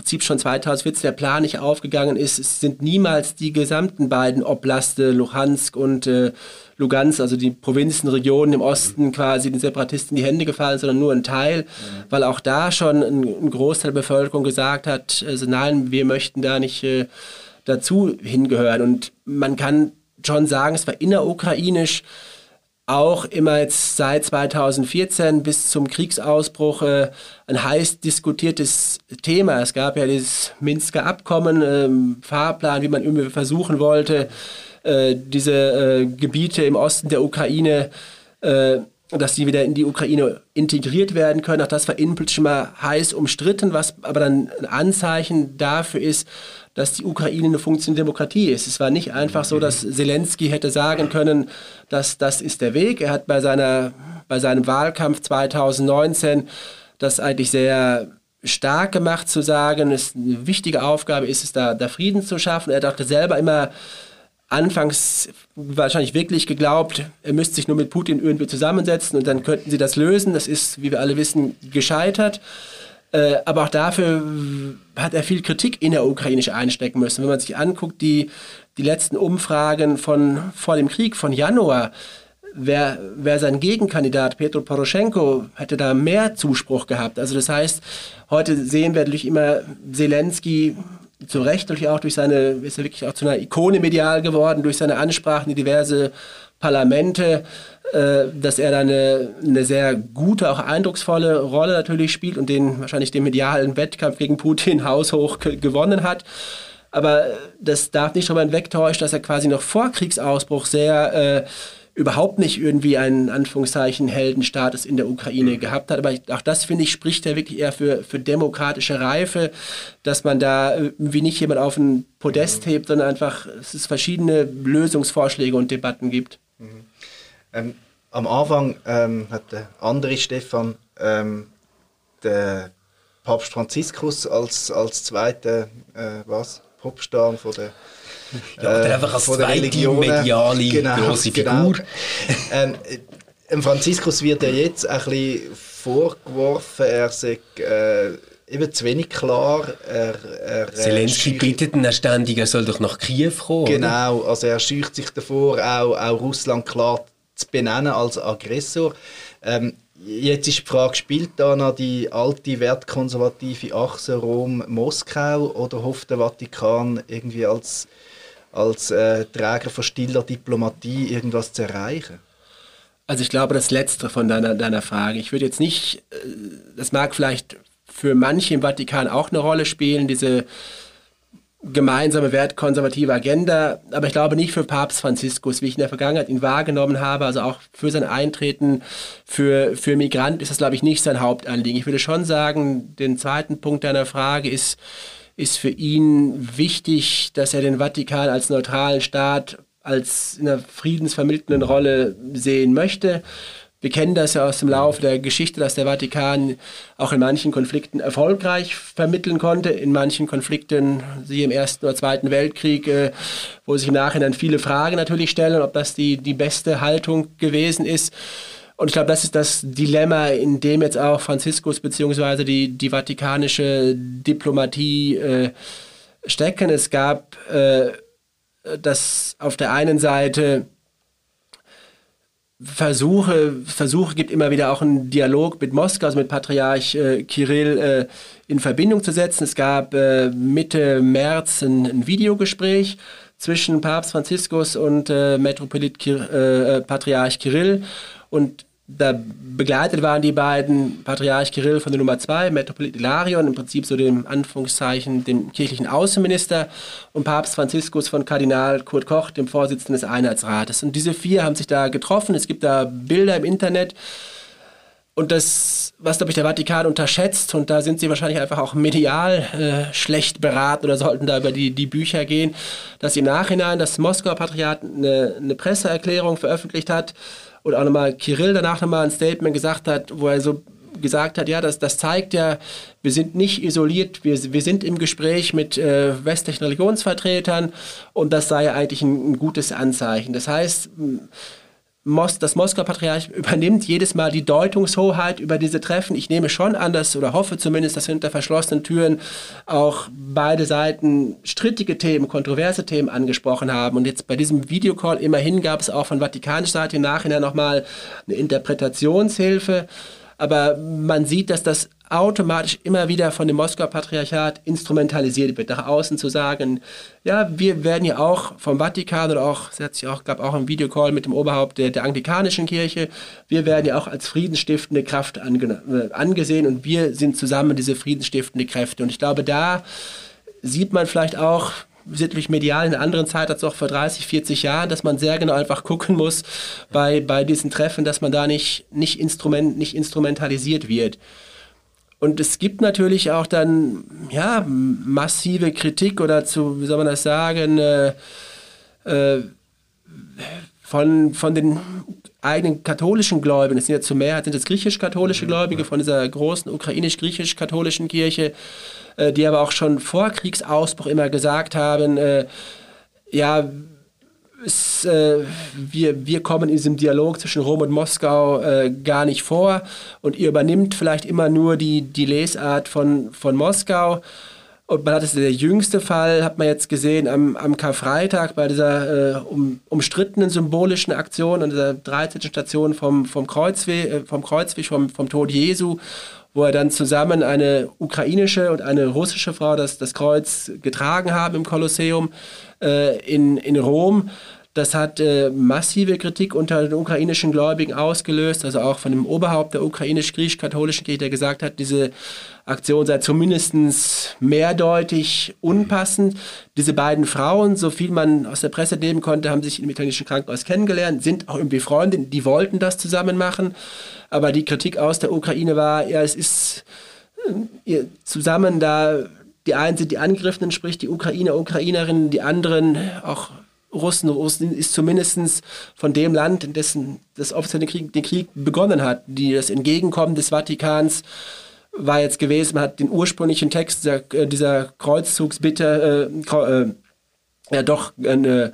Prinzip schon 2014 der Plan nicht aufgegangen ist. Es sind niemals die gesamten beiden Oblaste, Luhansk und äh, Lugansk, also die Provinzen, Regionen im Osten quasi den Separatisten in die Hände gefallen, sondern nur ein Teil, mhm. weil auch da schon ein, ein, Großteil der Bevölkerung gesagt hat, also nein, wir möchten da nicht äh, dazu hingehören. Und man kann schon sagen, es war innerukrainisch auch immer jetzt seit 2014 bis zum Kriegsausbruch äh, ein heiß diskutiertes Thema. Es gab ja dieses Minsker Abkommen, äh, Fahrplan, wie man irgendwie versuchen wollte, äh, diese äh, Gebiete im Osten der Ukraine, äh, dass die wieder in die Ukraine integriert werden können. Auch das war innenpolitisch immer heiß umstritten, was aber dann ein Anzeichen dafür ist, dass die Ukraine eine funktionierende Demokratie ist. Es war nicht einfach so, dass Zelensky hätte sagen können, dass das ist der Weg. Er hat bei, seiner, bei seinem Wahlkampf 2019 das eigentlich sehr stark gemacht zu sagen, es eine wichtige Aufgabe ist es, da, da Frieden zu schaffen. Er dachte selber immer, anfangs wahrscheinlich wirklich geglaubt, er müsste sich nur mit Putin irgendwie zusammensetzen und dann könnten sie das lösen. Das ist, wie wir alle wissen, gescheitert. Äh, aber auch dafür hat er viel Kritik in der Ukraine einstecken müssen. Wenn man sich anguckt, die, die letzten Umfragen von vor dem Krieg von Januar, wer, wer sein Gegenkandidat Petro Poroschenko hätte da mehr Zuspruch gehabt. Also das heißt, heute sehen wir natürlich immer Zelensky zu Recht natürlich auch durch seine, ist er wirklich auch zu einer Ikone medial geworden, durch seine Ansprachen in diverse Parlamente, äh, dass er da eine, eine sehr gute, auch eindrucksvolle Rolle natürlich spielt und den wahrscheinlich den medialen Wettkampf gegen Putin haushoch gewonnen hat. Aber das darf nicht darüber hinwegtäuschen, dass er quasi noch vor Kriegsausbruch sehr äh, überhaupt nicht irgendwie einen Anführungszeichen Heldenstatus in der Ukraine gehabt hat. Aber auch das, finde ich, spricht ja wirklich eher für, für demokratische Reife, dass man da wie nicht jemand auf ein Podest hebt, sondern einfach es ist verschiedene Lösungsvorschläge und Debatten gibt. Mhm. Ähm, am Anfang ähm, hat der andere Stefan ähm, der Papst Franziskus als, als zweiter äh, was, Popstar von der ja, oder einfach als zweite mediale genau, grosse genau. Figur. Genau. ähm, Franziskus wird ja jetzt ein bisschen vorgeworfen, er sei äh, eben zu wenig klar. Er, er, äh, Zelensky bittet ihn ständig, er soll doch nach Kiew kommen. Genau, oder? also er scheucht sich davor, auch, auch Russland klar zu benennen als Aggressor. Ähm, jetzt ist die Frage, spielt da noch die alte wertkonservative Achse Rom-Moskau oder hofft der Vatikan irgendwie als als äh, Träger von stiller Diplomatie irgendwas zu erreichen? Also ich glaube, das Letzte von deiner, deiner Frage. Ich würde jetzt nicht, äh, das mag vielleicht für manche im Vatikan auch eine Rolle spielen, diese gemeinsame wertkonservative Agenda, aber ich glaube nicht für Papst Franziskus, wie ich in der Vergangenheit ihn wahrgenommen habe, also auch für sein Eintreten für, für Migranten ist das, glaube ich, nicht sein Hauptanliegen. Ich würde schon sagen, den zweiten Punkt deiner Frage ist, ist für ihn wichtig, dass er den Vatikan als neutralen Staat, als in einer friedensvermittelnden Rolle sehen möchte. Wir kennen das ja aus dem Laufe der Geschichte, dass der Vatikan auch in manchen Konflikten erfolgreich vermitteln konnte. In manchen Konflikten, sie im Ersten oder Zweiten Weltkrieg, äh, wo sich im Nachhinein viele Fragen natürlich stellen, ob das die, die beste Haltung gewesen ist. Und ich glaube, das ist das Dilemma, in dem jetzt auch Franziskus bzw. Die, die vatikanische Diplomatie äh, stecken. Es gab äh, das auf der einen Seite Versuche, Versuche gibt immer wieder auch einen Dialog mit Moskau, also mit Patriarch äh, Kirill äh, in Verbindung zu setzen. Es gab äh, Mitte März ein, ein, Videogespräch zwischen Papst Franziskus und äh, Metropolit Kir äh, äh, Patriarch Kirill und da begleitet waren die beiden Patriarch Kirill von der Nummer 2, Metropolit Ilarion, im Prinzip so dem Anführungszeichen dem kirchlichen Außenminister und Papst Franziskus von Kardinal Kurt Koch, dem Vorsitzenden des Einheitsrates. Und diese vier haben sich da getroffen. Es gibt da Bilder im Internet. Und das, was, glaube ich, der Vatikan unterschätzt, und da sind sie wahrscheinlich einfach auch medial äh, schlecht beraten oder sollten da über die, die Bücher gehen, dass im Nachhinein das Moskauer Patriarchat eine, eine Presseerklärung veröffentlicht hat, und auch nochmal Kirill danach nochmal ein Statement gesagt hat, wo er so gesagt hat, ja, das, das zeigt ja, wir sind nicht isoliert, wir, wir sind im Gespräch mit äh, westlichen Religionsvertretern und das sei ja eigentlich ein, ein gutes Anzeichen. Das heißt, Mos das Moskauer Patriarch übernimmt jedes Mal die Deutungshoheit über diese Treffen. Ich nehme schon an, dass, oder hoffe zumindest, dass hinter verschlossenen Türen auch beide Seiten strittige Themen, kontroverse Themen angesprochen haben. Und jetzt bei diesem Videocall immerhin gab es auch von vatikanischer Seite im Nachhinein nochmal eine Interpretationshilfe. Aber man sieht, dass das automatisch immer wieder von dem Moskauer Patriarchat instrumentalisiert wird, nach außen zu sagen, ja, wir werden ja auch vom Vatikan oder auch, es auch, gab auch einen Videocall mit dem Oberhaupt der, der anglikanischen Kirche, wir werden ja auch als friedensstiftende Kraft ange, äh, angesehen und wir sind zusammen diese friedensstiftende Kräfte. Und ich glaube, da sieht man vielleicht auch, sittlich medial in einer anderen Zeit als auch vor 30, 40 Jahren, dass man sehr genau einfach gucken muss bei, bei diesen Treffen, dass man da nicht, nicht, Instrument, nicht instrumentalisiert wird. Und es gibt natürlich auch dann ja, massive Kritik oder zu, wie soll man das sagen, äh, äh, von, von den eigenen katholischen Gläubigen, es sind ja zu Mehrheit sind es griechisch-katholische Gläubige von dieser großen ukrainisch-griechisch-katholischen Kirche, äh, die aber auch schon vor Kriegsausbruch immer gesagt haben, äh, ja, es, äh, wir, wir kommen in diesem Dialog zwischen Rom und Moskau äh, gar nicht vor und ihr übernimmt vielleicht immer nur die, die Lesart von, von Moskau. Und man hat es, der jüngste Fall, hat man jetzt gesehen, am, am Karfreitag bei dieser äh, um, umstrittenen symbolischen Aktion an dieser 13. Station vom, vom Kreuzweg, äh, vom, Kreuzweg vom, vom Tod Jesu, wo er dann zusammen eine ukrainische und eine russische Frau das, das Kreuz getragen haben im Kolosseum äh, in, in Rom. Das hat äh, massive Kritik unter den ukrainischen Gläubigen ausgelöst, also auch von dem Oberhaupt der ukrainisch-griechisch-katholischen Kirche, der gesagt hat, diese Aktion sei zumindest mehrdeutig unpassend. Diese beiden Frauen, so viel man aus der Presse nehmen konnte, haben sich im italienischen Krankenhaus kennengelernt, sind auch irgendwie Freunde, die wollten das zusammen machen. Aber die Kritik aus der Ukraine war, ja, es ist äh, zusammen da die einen sind die Angegriffenen, sprich die Ukrainer, Ukrainerinnen, die anderen, auch Russen, Russen ist zumindest von dem Land, in dessen das offiziell den Krieg, den Krieg begonnen hat, die das Entgegenkommen des Vatikans war jetzt gewesen, man hat den ursprünglichen Text dieser, äh, dieser Kreuzzugsbitte äh, äh, ja doch eine,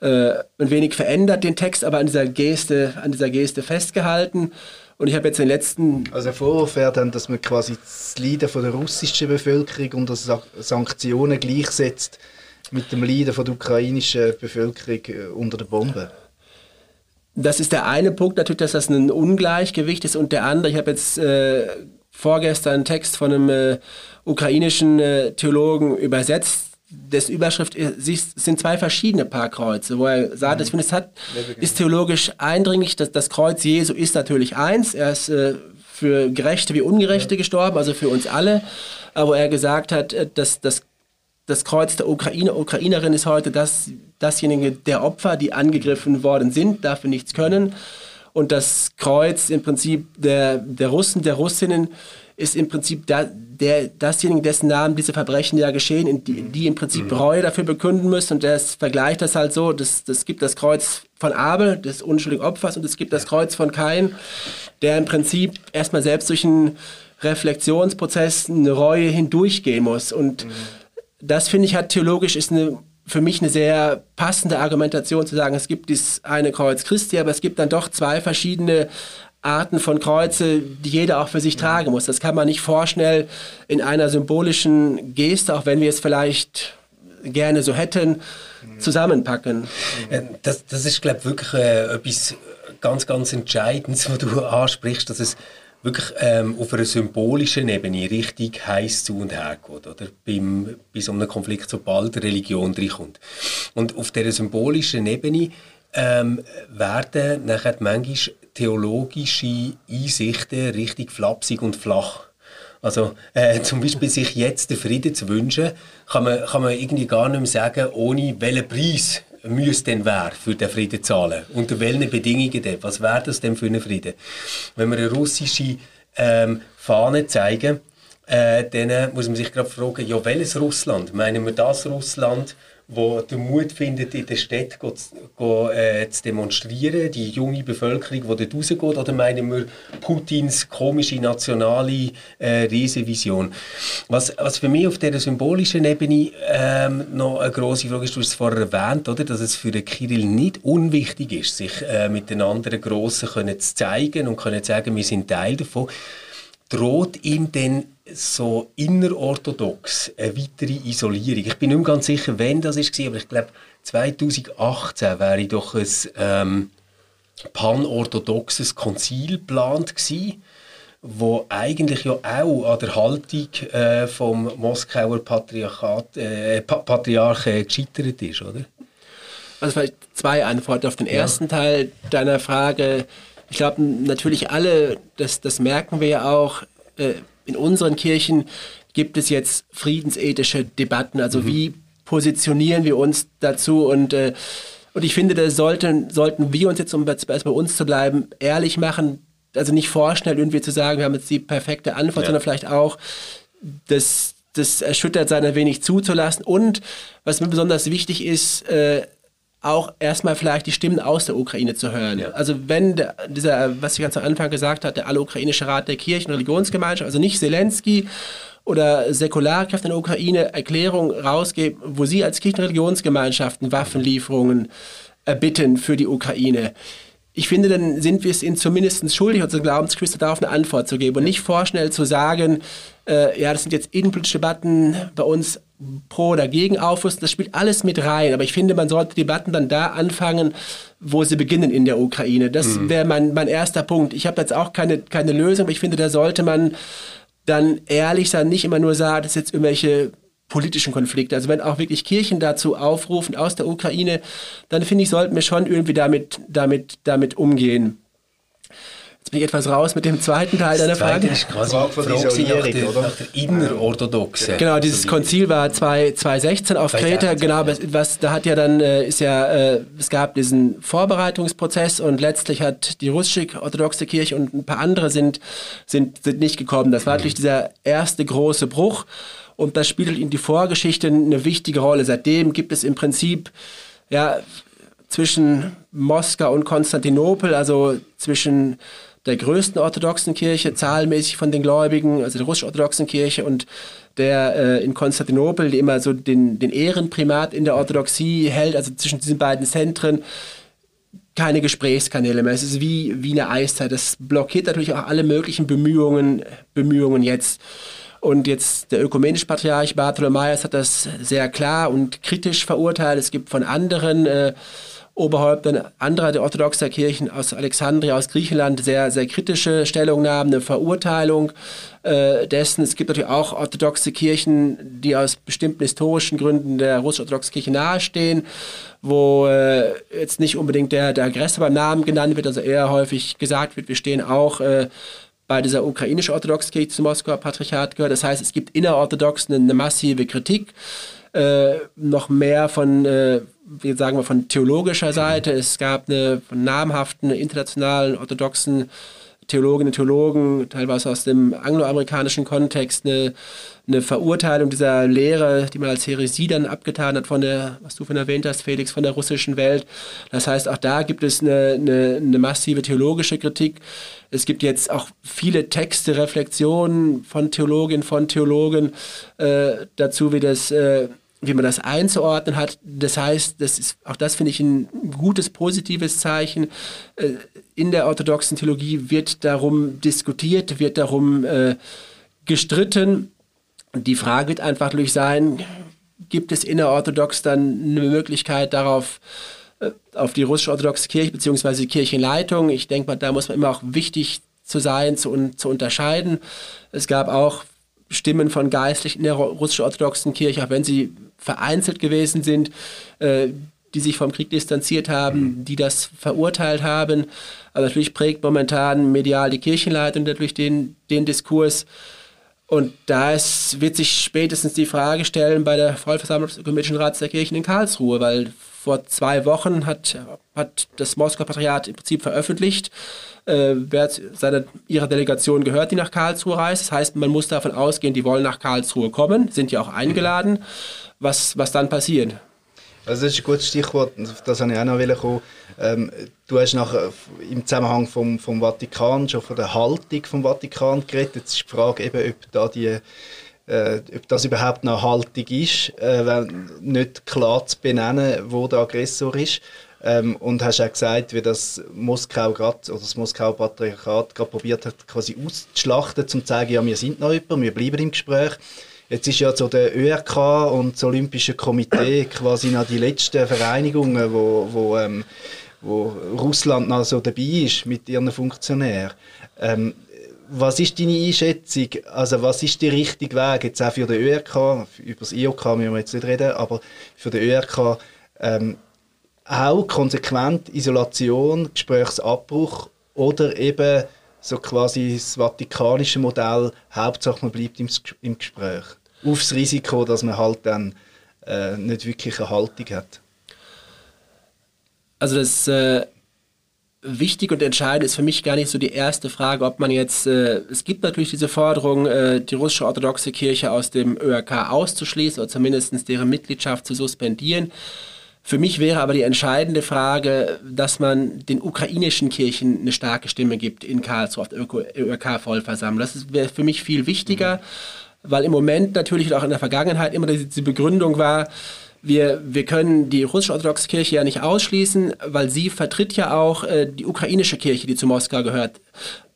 äh, ein wenig verändert, den Text, aber an dieser Geste, an dieser Geste festgehalten. Und ich habe jetzt den letzten... Also der Vorwurf wäre dann, dass man quasi das Leiden von der russischen Bevölkerung unter Sanktionen gleichsetzt mit dem Leiden von der ukrainischen Bevölkerung äh, unter der Bombe. Das ist der eine Punkt natürlich, dass das ein Ungleichgewicht ist und der andere, ich habe jetzt äh, vorgestern einen Text von einem äh, ukrainischen äh, Theologen übersetzt, dessen Überschrift ist, sind zwei verschiedene Paar Kreuze, wo er sagt, mhm. ich finde, es hat, ist theologisch eindringlich, dass das Kreuz Jesu ist natürlich eins, er ist äh, für Gerechte wie Ungerechte ja. gestorben, also für uns alle, aber wo er gesagt hat, äh, dass das das Kreuz der Ukrainer, Ukrainerin ist heute das, dasjenige der Opfer, die angegriffen worden sind, dafür nichts können. Und das Kreuz im Prinzip der, der Russen, der Russinnen ist im Prinzip da, der, dasjenige, dessen Namen diese Verbrechen ja geschehen, die, die im Prinzip mhm. Reue dafür bekünden müssen. Und das vergleicht das halt so, das, das gibt das Kreuz von Abel, des unschuldigen Opfers, und es gibt das Kreuz von Kain, der im Prinzip erstmal selbst durch einen Reflexionsprozess eine Reue hindurchgehen muss. Und mhm. Das, finde ich, hat theologisch ist eine für mich eine sehr passende Argumentation zu sagen, es gibt dieses eine Kreuz Christi, aber es gibt dann doch zwei verschiedene Arten von Kreuze, die jeder auch für sich tragen muss. Das kann man nicht vorschnell in einer symbolischen Geste, auch wenn wir es vielleicht gerne so hätten, zusammenpacken. Äh, das, das ist, glaube ich, wirklich äh, etwas ganz, ganz Entscheidendes, was du ansprichst, dass es wirklich ähm, auf einer symbolischen Ebene richtig heiß zu und her geht, oder? Beim, bei so einem Konflikt, sobald Religion reinkommt. Und auf dieser symbolischen Ebene ähm, werden nachher manchmal theologische Einsichten richtig flapsig und flach. Also äh, zum Beispiel sich jetzt den Frieden zu wünschen, kann man, kann man irgendwie gar nicht mehr sagen, ohne welchen Preis müsste denn wer für den Frieden zahlen? Unter welchen Bedingungen denn? Was wäre das denn für einen Frieden? Wenn wir eine russische ähm, Fahne zeigen, äh, dann muss man sich gerade fragen, ja, welches Russland? Meinen wir das Russland, wo den Mut findet, in der Stadt go, äh, zu demonstrieren, die junge Bevölkerung, die dort rausgeht, oder meinen wir Putins komische nationale äh, Riesenvision? Was, was für mich auf dieser symbolischen Ebene ähm, noch eine grosse Frage ist, du hast es vorher erwähnt, oder, dass es für den Kirill nicht unwichtig ist, sich äh, mit den anderen Grossen können zu zeigen und können zu sagen, wir sind Teil davon. Droht ihm denn so innerorthodox eine weitere Isolierung. Ich bin nicht mehr ganz sicher, wann das war, aber ich glaube 2018 wäre doch ein ähm, panorthodoxes Konzil geplant gewesen, wo eigentlich ja auch an der Haltung äh, vom Moskauer Patriarchat, äh, pa Patriarch äh, gescheitert ist, oder? Also vielleicht zwei Antworten auf den ersten ja. Teil deiner Frage. Ich glaube natürlich alle, das, das merken wir ja auch, äh, in unseren Kirchen gibt es jetzt friedensethische Debatten. Also mhm. wie positionieren wir uns dazu und äh, und ich finde, da sollten, sollten wir uns jetzt, um bei uns zu bleiben, ehrlich machen, also nicht vorschnell irgendwie zu sagen, wir haben jetzt die perfekte Antwort, ja. sondern vielleicht auch das, das erschüttert sein ein wenig zuzulassen. Und was mir besonders wichtig ist, äh, auch erstmal vielleicht die Stimmen aus der Ukraine zu hören. Ja. Also wenn der, dieser, was ich ganz am Anfang gesagt hatte, der alle ukrainische Rat der Kirchen- und Religionsgemeinschaft, also nicht Zelensky oder Säkularkräfte in der Ukraine Erklärungen rausgeben, wo sie als Kirchen- und Religionsgemeinschaften Waffenlieferungen erbitten für die Ukraine. Ich finde, dann sind wir es ihnen zumindest schuldig, unsere Glaubensgeschwister darauf eine Antwort zu geben und nicht vorschnell zu sagen, äh, ja, das sind jetzt innenpolitische Debatten bei uns pro oder gegen aufrüsten, das spielt alles mit rein. Aber ich finde, man sollte Debatten dann da anfangen, wo sie beginnen in der Ukraine. Das mhm. wäre mein, mein erster Punkt. Ich habe jetzt auch keine, keine Lösung, aber ich finde, da sollte man dann ehrlich sein, nicht immer nur sagen, das ist jetzt irgendwelche politischen Konflikte. Also wenn auch wirklich Kirchen dazu aufrufen aus der Ukraine, dann finde ich, sollten wir schon irgendwie damit, damit, damit umgehen. Jetzt bin ich etwas raus mit dem zweiten Teil deiner Frage. Das ist quasi Frage von Frage nach der, oder? nach der innerorthodoxen. Genau, dieses Konzil war 2016 auf Kreta. Genau, was da hat ja dann äh, ist ja äh, es gab diesen Vorbereitungsprozess und letztlich hat die russische orthodoxe Kirche und ein paar andere sind sind sind nicht gekommen. Das war natürlich dieser erste große Bruch und das spielt in die Vorgeschichte eine wichtige Rolle. Seitdem gibt es im Prinzip ja zwischen Moskau und Konstantinopel, also zwischen der größten orthodoxen Kirche, zahlenmäßig von den Gläubigen, also der russisch-orthodoxen Kirche und der äh, in Konstantinopel, die immer so den, den Ehrenprimat in der Orthodoxie hält, also zwischen diesen beiden Zentren, keine Gesprächskanäle mehr. Es ist wie, wie eine Eiszeit. Das blockiert natürlich auch alle möglichen Bemühungen, Bemühungen jetzt. Und jetzt der ökumenische Patriarch Bartholomäus hat das sehr klar und kritisch verurteilt. Es gibt von anderen äh, Oberhäuptern anderer der orthodoxer Kirchen aus Alexandria, aus Griechenland sehr, sehr kritische Stellungnahmen, eine Verurteilung äh, dessen. Es gibt natürlich auch orthodoxe Kirchen, die aus bestimmten historischen Gründen der russisch-orthodoxen Kirche nahestehen, wo äh, jetzt nicht unbedingt der, der Aggressor beim Namen genannt wird, also eher häufig gesagt wird, wir stehen auch äh, bei dieser ukrainisch-orthodoxen Kirche zum Moskauer Patriarchat gehört. Das heißt, es gibt innerorthodox eine, eine massive Kritik. äh, noch mehr von, äh, wie sagen wir, von theologischer Seite. Es gab eine von namhaften internationalen orthodoxen Theologinnen und Theologen, teilweise aus dem angloamerikanischen Kontext, eine, eine Verurteilung dieser Lehre, die man als Heresie dann abgetan hat von der, was du von erwähnt hast, Felix, von der russischen Welt. Das heißt, auch da gibt es eine, eine, eine massive theologische Kritik. Es gibt jetzt auch viele Texte, Reflexionen von Theologinnen, von Theologen äh, dazu, wie das äh, wie man das einzuordnen hat. Das heißt, das ist, auch das finde ich ein gutes, positives Zeichen. Äh, in der orthodoxen Theologie wird darum diskutiert, wird darum äh, gestritten. Die Frage wird einfach durch sein, gibt es innerorthodox dann eine Möglichkeit darauf, äh, auf die russisch-orthodoxe Kirche bzw. die Kirchenleitung. Ich denke mal, da muss man immer auch wichtig zu sein, zu, zu unterscheiden. Es gab auch Stimmen von Geistlichen in der russisch-orthodoxen Kirche, auch wenn sie vereinzelt gewesen sind, äh, die sich vom Krieg distanziert haben, mhm. die das verurteilt haben. Aber natürlich prägt momentan medial die Kirchenleitung dadurch den, den Diskurs. Und da wird sich spätestens die Frage stellen bei der Vollversammlung des Ökumenischen Rats der Kirchen in Karlsruhe, weil vor zwei Wochen hat, hat das Moskauer Patriarchat im Prinzip veröffentlicht, äh, wer seine, ihrer Delegation gehört, die nach Karlsruhe reist. Das heißt, man muss davon ausgehen, die wollen nach Karlsruhe kommen, sind ja auch eingeladen. Was, was dann passiert? Also das ist ein gutes Stichwort, das habe ich auch noch kommen. Ähm, du hast nachher im Zusammenhang vom, vom Vatikan schon von der Haltung vom Vatikan geredet. Jetzt ist die Frage eben, ob da die äh, ob das überhaupt eine Haltung ist, äh, nicht klar zu benennen, wo der Aggressor ist. Ähm, und hast auch gesagt, wie das Moskau grad, oder das Moskauer Patriarchat gerade probiert hat, quasi auszuschlachten, um zu zeigen, ja, wir sind noch jemand, wir bleiben im Gespräch. Jetzt ist ja so der ÖRK und das Olympische Komitee quasi noch die letzten Vereinigungen, wo, wo, ähm, wo Russland noch so dabei ist mit ihren Funktionären. Ähm, was ist deine Einschätzung? Also was ist der richtige Weg jetzt auch für den ÖRK? Über das IOK müssen wir jetzt nicht reden, aber für den ÖRK ähm, auch konsequent Isolation, Gesprächsabbruch oder eben so quasi das vatikanische Modell, Hauptsache man bleibt im, im Gespräch aufs Risiko, dass man halt dann äh, nicht wirklich eine Haltung hat. Also das äh, wichtig und entscheidend ist für mich gar nicht so die erste Frage, ob man jetzt, äh, es gibt natürlich diese Forderung, äh, die russische orthodoxe Kirche aus dem ÖRK auszuschließen oder zumindest deren Mitgliedschaft zu suspendieren. Für mich wäre aber die entscheidende Frage, dass man den ukrainischen Kirchen eine starke Stimme gibt in Karlsruhe auf der ÖRK-Vollversammlung. Das wäre für mich viel wichtiger. Mhm weil im Moment natürlich auch in der Vergangenheit immer die Begründung war, wir, wir können die russisch-orthodoxe Kirche ja nicht ausschließen, weil sie vertritt ja auch äh, die ukrainische Kirche, die zu Moskau gehört,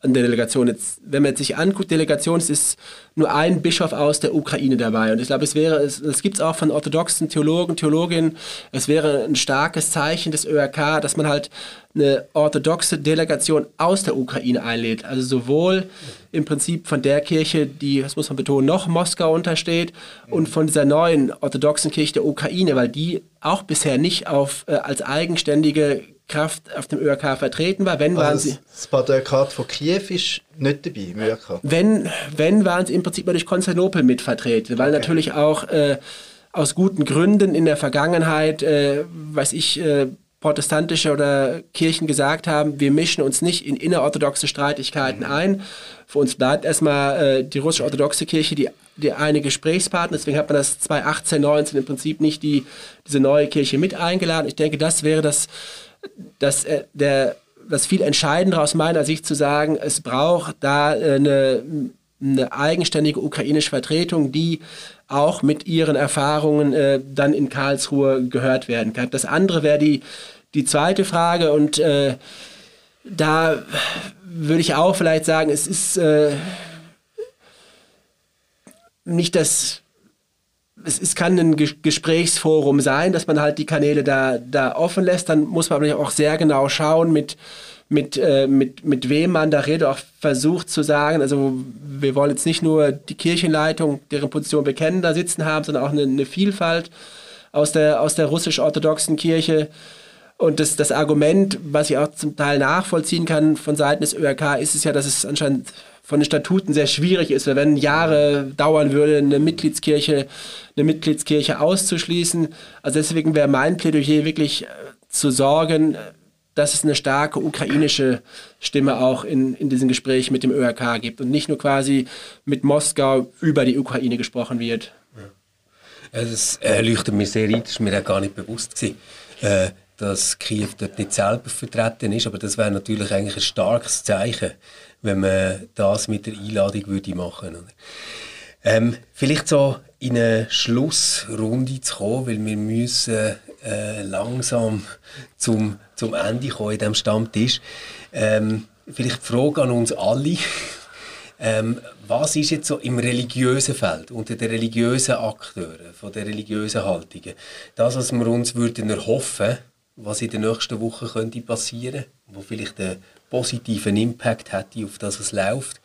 an der Delegation. Jetzt, wenn man sich anguckt, Delegation, es ist nur ein Bischof aus der Ukraine dabei. Und ich glaube, es wäre, es, es gibt es auch von orthodoxen Theologen, Theologinnen, es wäre ein starkes Zeichen des ÖRK, dass man halt eine orthodoxe Delegation aus der Ukraine einlädt. Also sowohl im Prinzip von der Kirche, die, das muss man betonen, noch Moskau untersteht, und von dieser neuen orthodoxen Kirche der Ukraine, weil die auch bisher nicht auf, äh, als eigenständige Kraft auf dem ÖRK vertreten war. Wenn also waren sie, das Patriarchat von Kiew ist nicht dabei im ÖRK? Wenn, wenn waren sie im Prinzip durch Konstantinopel mitvertreten, weil okay. natürlich auch äh, aus guten Gründen in der Vergangenheit, äh, weiß ich, äh, protestantische oder Kirchen gesagt haben, wir mischen uns nicht in innerorthodoxe Streitigkeiten mhm. ein. Für uns bleibt erstmal äh, die russisch-orthodoxe Kirche die, die eine Gesprächspartner. Deswegen hat man das 2018, 19 im Prinzip nicht die, diese neue Kirche mit eingeladen. Ich denke, das wäre das, das, äh, der, das viel Entscheidendere aus meiner Sicht zu sagen, es braucht da äh, eine, eine eigenständige ukrainische Vertretung, die auch mit ihren Erfahrungen äh, dann in Karlsruhe gehört werden kann. Das andere wäre die, die zweite Frage und äh, da würde ich auch vielleicht sagen, es ist äh, nicht das es, es kann ein Gesprächsforum sein, dass man halt die Kanäle da, da offen lässt. Dann muss man aber auch sehr genau schauen, mit, mit, äh, mit, mit wem man da redet, auch versucht zu sagen, also wir wollen jetzt nicht nur die Kirchenleitung, deren Position wir kennen, da sitzen haben, sondern auch eine, eine Vielfalt aus der, aus der russisch-orthodoxen Kirche. Und das, das Argument, was ich auch zum Teil nachvollziehen kann von Seiten des ÖRK, ist es ja, dass es anscheinend von den Statuten sehr schwierig ist, weil wenn Jahre dauern würde, eine Mitgliedskirche, eine Mitgliedskirche auszuschließen. Also deswegen wäre mein Plädoyer wirklich äh, zu sorgen, dass es eine starke ukrainische Stimme auch in, in diesem Gespräch mit dem ÖRK gibt und nicht nur quasi mit Moskau über die Ukraine gesprochen wird. Das äh, leuchtet mir sehr ein, das war mir auch gar nicht bewusst. Gewesen. Äh, dass Kiew dort nicht selber vertreten ist, aber das wäre natürlich eigentlich ein starkes Zeichen, wenn man das mit der Einladung würde machen würde. Ähm, vielleicht so in eine Schlussrunde zu kommen, weil wir müssen äh, langsam zum, zum Ende kommen in diesem Stammtisch. Ähm, vielleicht die Frage an uns alle. Ähm, was ist jetzt so im religiösen Feld, unter den religiösen Akteuren, von den religiösen Haltungen, das, was wir uns würden erhoffen, was in den nächsten Wochen könnte passieren, wo vielleicht einen positiven Impact hätte auf das, was läuft,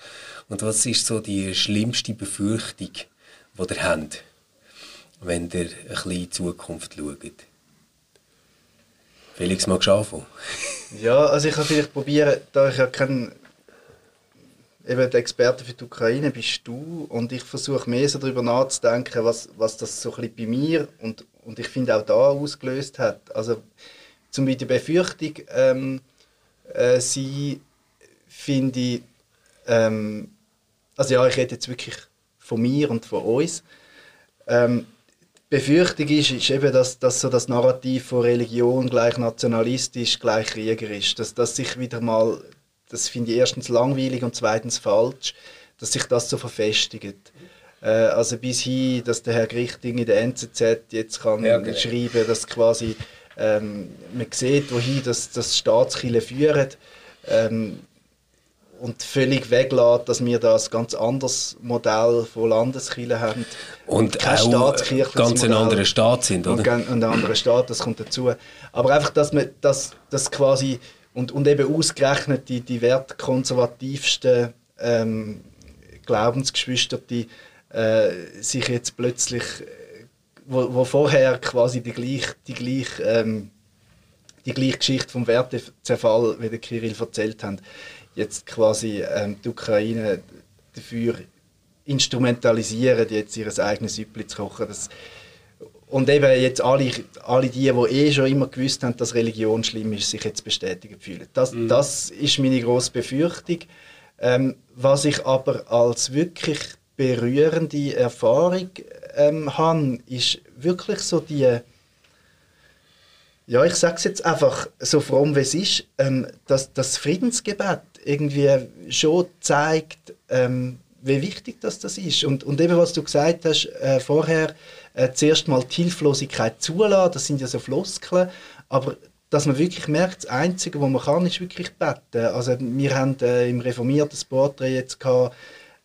und was ist so die schlimmste Befürchtung, die ihr habt, wenn ihr ein bisschen in die Zukunft schaut? Felix, magst du anfangen? ja, also ich kann vielleicht probieren, da ich ja kein eben der Experte für die Ukraine bist du und ich versuche mehr so darüber nachzudenken, was, was das so ein bisschen bei mir und, und ich finde auch da ausgelöst hat. Also zum Beispiel die Befürchtung, ähm, äh, sie finde ich, ähm, also ja, ich rede jetzt wirklich von mir und von uns. Ähm, Befürchtung ist, ist eben, dass, dass so das Narrativ von Religion gleich nationalistisch, gleich Krieger ist. Dass, dass sich wieder mal, das finde ich erstens langweilig und zweitens falsch, dass sich das so verfestigt. Äh, also bis hin, dass der Herr Grichting in der NZZ jetzt kann ja, okay. schreiben, dass quasi ähm, man sieht, wohin das, das Staatskirche führen. Ähm, und völlig weglässt, dass wir da ein ganz anderes Modell von Landeskirche haben. Und auch ganz ein anderer Staat sind, oder? Und ein anderer Staat, das kommt dazu. Aber einfach, dass man das, das quasi und, und eben ausgerechnet die, die wertkonservativsten ähm, Glaubensgeschwister, die äh, sich jetzt plötzlich, wo, wo vorher quasi die gleiche, die gleiche, ähm, die gleiche Geschichte vom Wertezerfall, wie der Kirill erzählt haben, jetzt quasi ähm, die Ukraine dafür instrumentalisieren, jetzt ihr eigenes Süppli zu kochen. Das, und eben jetzt alle, alle die, die eh schon immer gewusst haben, dass Religion schlimm ist, sich jetzt bestätigt fühlen. Das, mhm. das ist meine grosse Befürchtung. Ähm, was ich aber als wirklich berührende Erfahrung ähm, habe, ist wirklich so die ja, ich sage es jetzt einfach so fromm, wie es ist, ähm, dass das Friedensgebet irgendwie schon zeigt, ähm, wie wichtig das, das ist. Und, und eben, was du gesagt hast äh, vorher, äh, zuerst mal die Hilflosigkeit zulassen, das sind ja so Floskeln, aber dass man wirklich merkt, das Einzige, was man kann, ist wirklich beten. Also wir haben äh, im reformierten Porträt jetzt gehabt,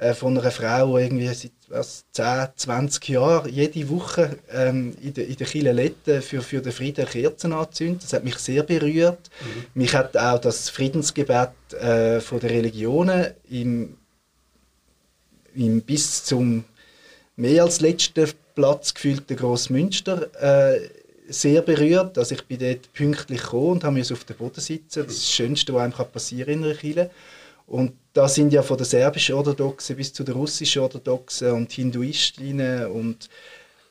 äh, von einer Frau, die irgendwie seit was, 10, 20 Jahren jede Woche ähm, in der, in der Kirche für, für den Frieden Kerzen anzündet. Das hat mich sehr berührt. Mhm. Mich hat auch das Friedensgebet äh, von der Religionen im, im bis zum mehr als letzten Platz gefühlten Grossmünster äh, sehr berührt. Also ich bin dort pünktlich gekommen und habe mich auf dem Boden sitzen. Das ist das Schönste, was einem passieren kann in einer Kirche. Und da sind ja von der serbischen Orthodoxen bis zu der russischen Orthodoxen und Hinduistinnen und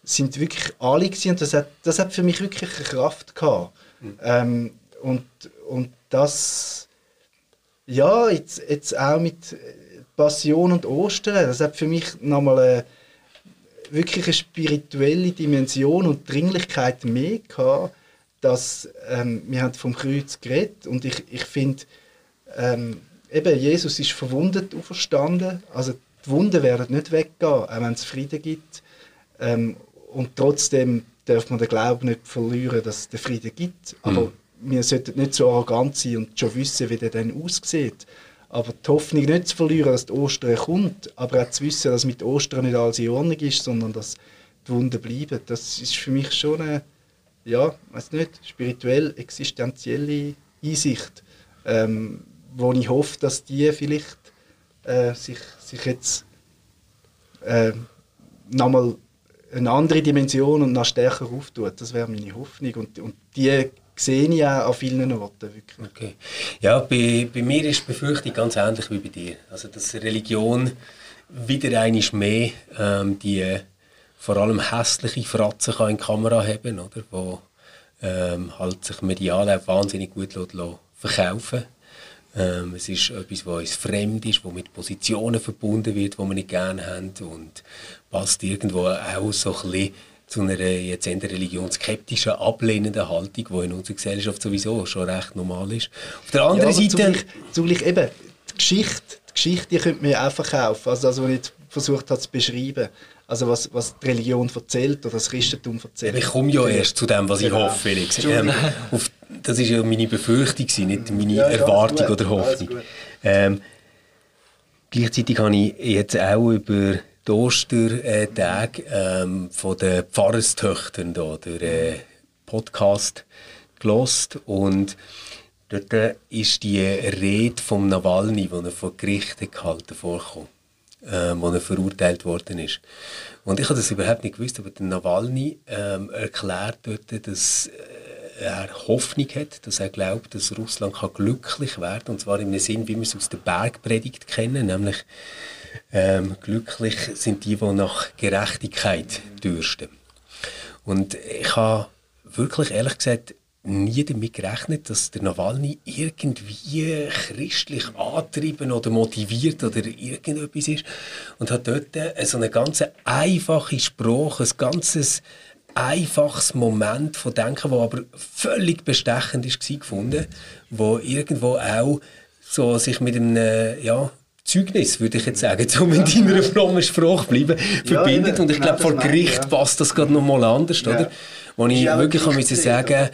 sind wirklich alle gewesen. und das hat, das hat für mich wirklich eine Kraft gehabt. Mhm. Ähm, und, und das, ja, jetzt, jetzt auch mit Passion und Ostern, das hat für mich nochmal eine, wirklich eine spirituelle Dimension und Dringlichkeit mehr gehabt, dass ähm, wir haben vom Kreuz geredet und ich, ich finde, ähm, eben, Jesus ist verwundet auferstanden. Also die Wunden werden nicht weggehen, auch wenn es Frieden gibt. Ähm, und trotzdem darf man den Glauben nicht verlieren, dass es den Frieden gibt. Aber mhm. wir sollten nicht so arrogant sein und schon wissen, wie der dann aussieht. Aber die Hoffnung nicht zu verlieren, dass die Ostern kommt, aber auch zu wissen, dass mit Ostern nicht alles in Ordnung ist, sondern dass die Wunden bleiben, das ist für mich schon eine, ja, weiß nicht, spirituell existenzielle Einsicht. Ähm, wo ich hoffe, dass die vielleicht äh, sich, sich jetzt äh, nochmal eine andere Dimension und noch stärker auftut. Das wäre meine Hoffnung. Und, und die sehe ich auch an vielen Orten. Wirklich. Okay. Ja, bei, bei mir ist die Befürchtung ganz ähnlich wie bei dir. Also, dass Religion wieder einmal mehr ähm, die vor allem hässliche Fratzen kann in die Kamera haben, oder? Wo ähm, halt sich medial wahnsinnig gut verkaufen ähm, Es ist etwas, was uns fremd ist, was mit Positionen verbunden wird, die wir nicht gerne haben und passt irgendwo auch so ein bisschen zu einer jetzt eher religionsskeptischen, ablehnenden Haltung, die in unserer Gesellschaft sowieso schon recht normal ist. Auf der anderen ja, Seite... Zugleich, zugleich eben, die Geschichte, die Geschichte die könnte man ja auch verkaufen. Also das, was ich versucht habe zu beschreiben. Also was, was die Religion erzählt oder das Christentum erzählt. Ich komme ja erst zu dem, was ich genau. hoffe, Felix. Ähm, auf, das war ja meine Befürchtung, nicht meine ja, Erwartung oder Hoffnung. Ähm, gleichzeitig habe ich jetzt auch über die Ostertage ähm, von den Pfarrerstöchtern da, der äh, Podcast gelost und dort ist die Rede vom Nawalny, die er vor Gericht gehalten vorgekommen, äh, wo er verurteilt worden ist. Und ich habe das überhaupt nicht gewusst, aber der Nawalny ähm, erklärt dort, dass äh, er Hoffnung hat, dass er glaubt, dass Russland kann glücklich werden kann. Und zwar im Sinn, wie wir es aus der Bergpredigt kennen, nämlich ähm, glücklich sind die, die nach Gerechtigkeit dürsten. Und ich habe wirklich ehrlich gesagt nie damit gerechnet, dass der Nawalny irgendwie christlich antrieben oder motiviert oder irgendetwas ist. Und hat dort so eine ganz einfache Sprache, ein ganzes einfaches Moment von Denken, das aber völlig bestechend ist, gefunden, wo irgendwo auch so sich mit einem, ja, Zeugnis, würde ich jetzt sagen, um in deiner frommen Sprache bleiben, verbindet. Und ich glaube, vor Gericht passt das gerade noch mal anders, oder? Wo ich wirklich kann müssen sagen,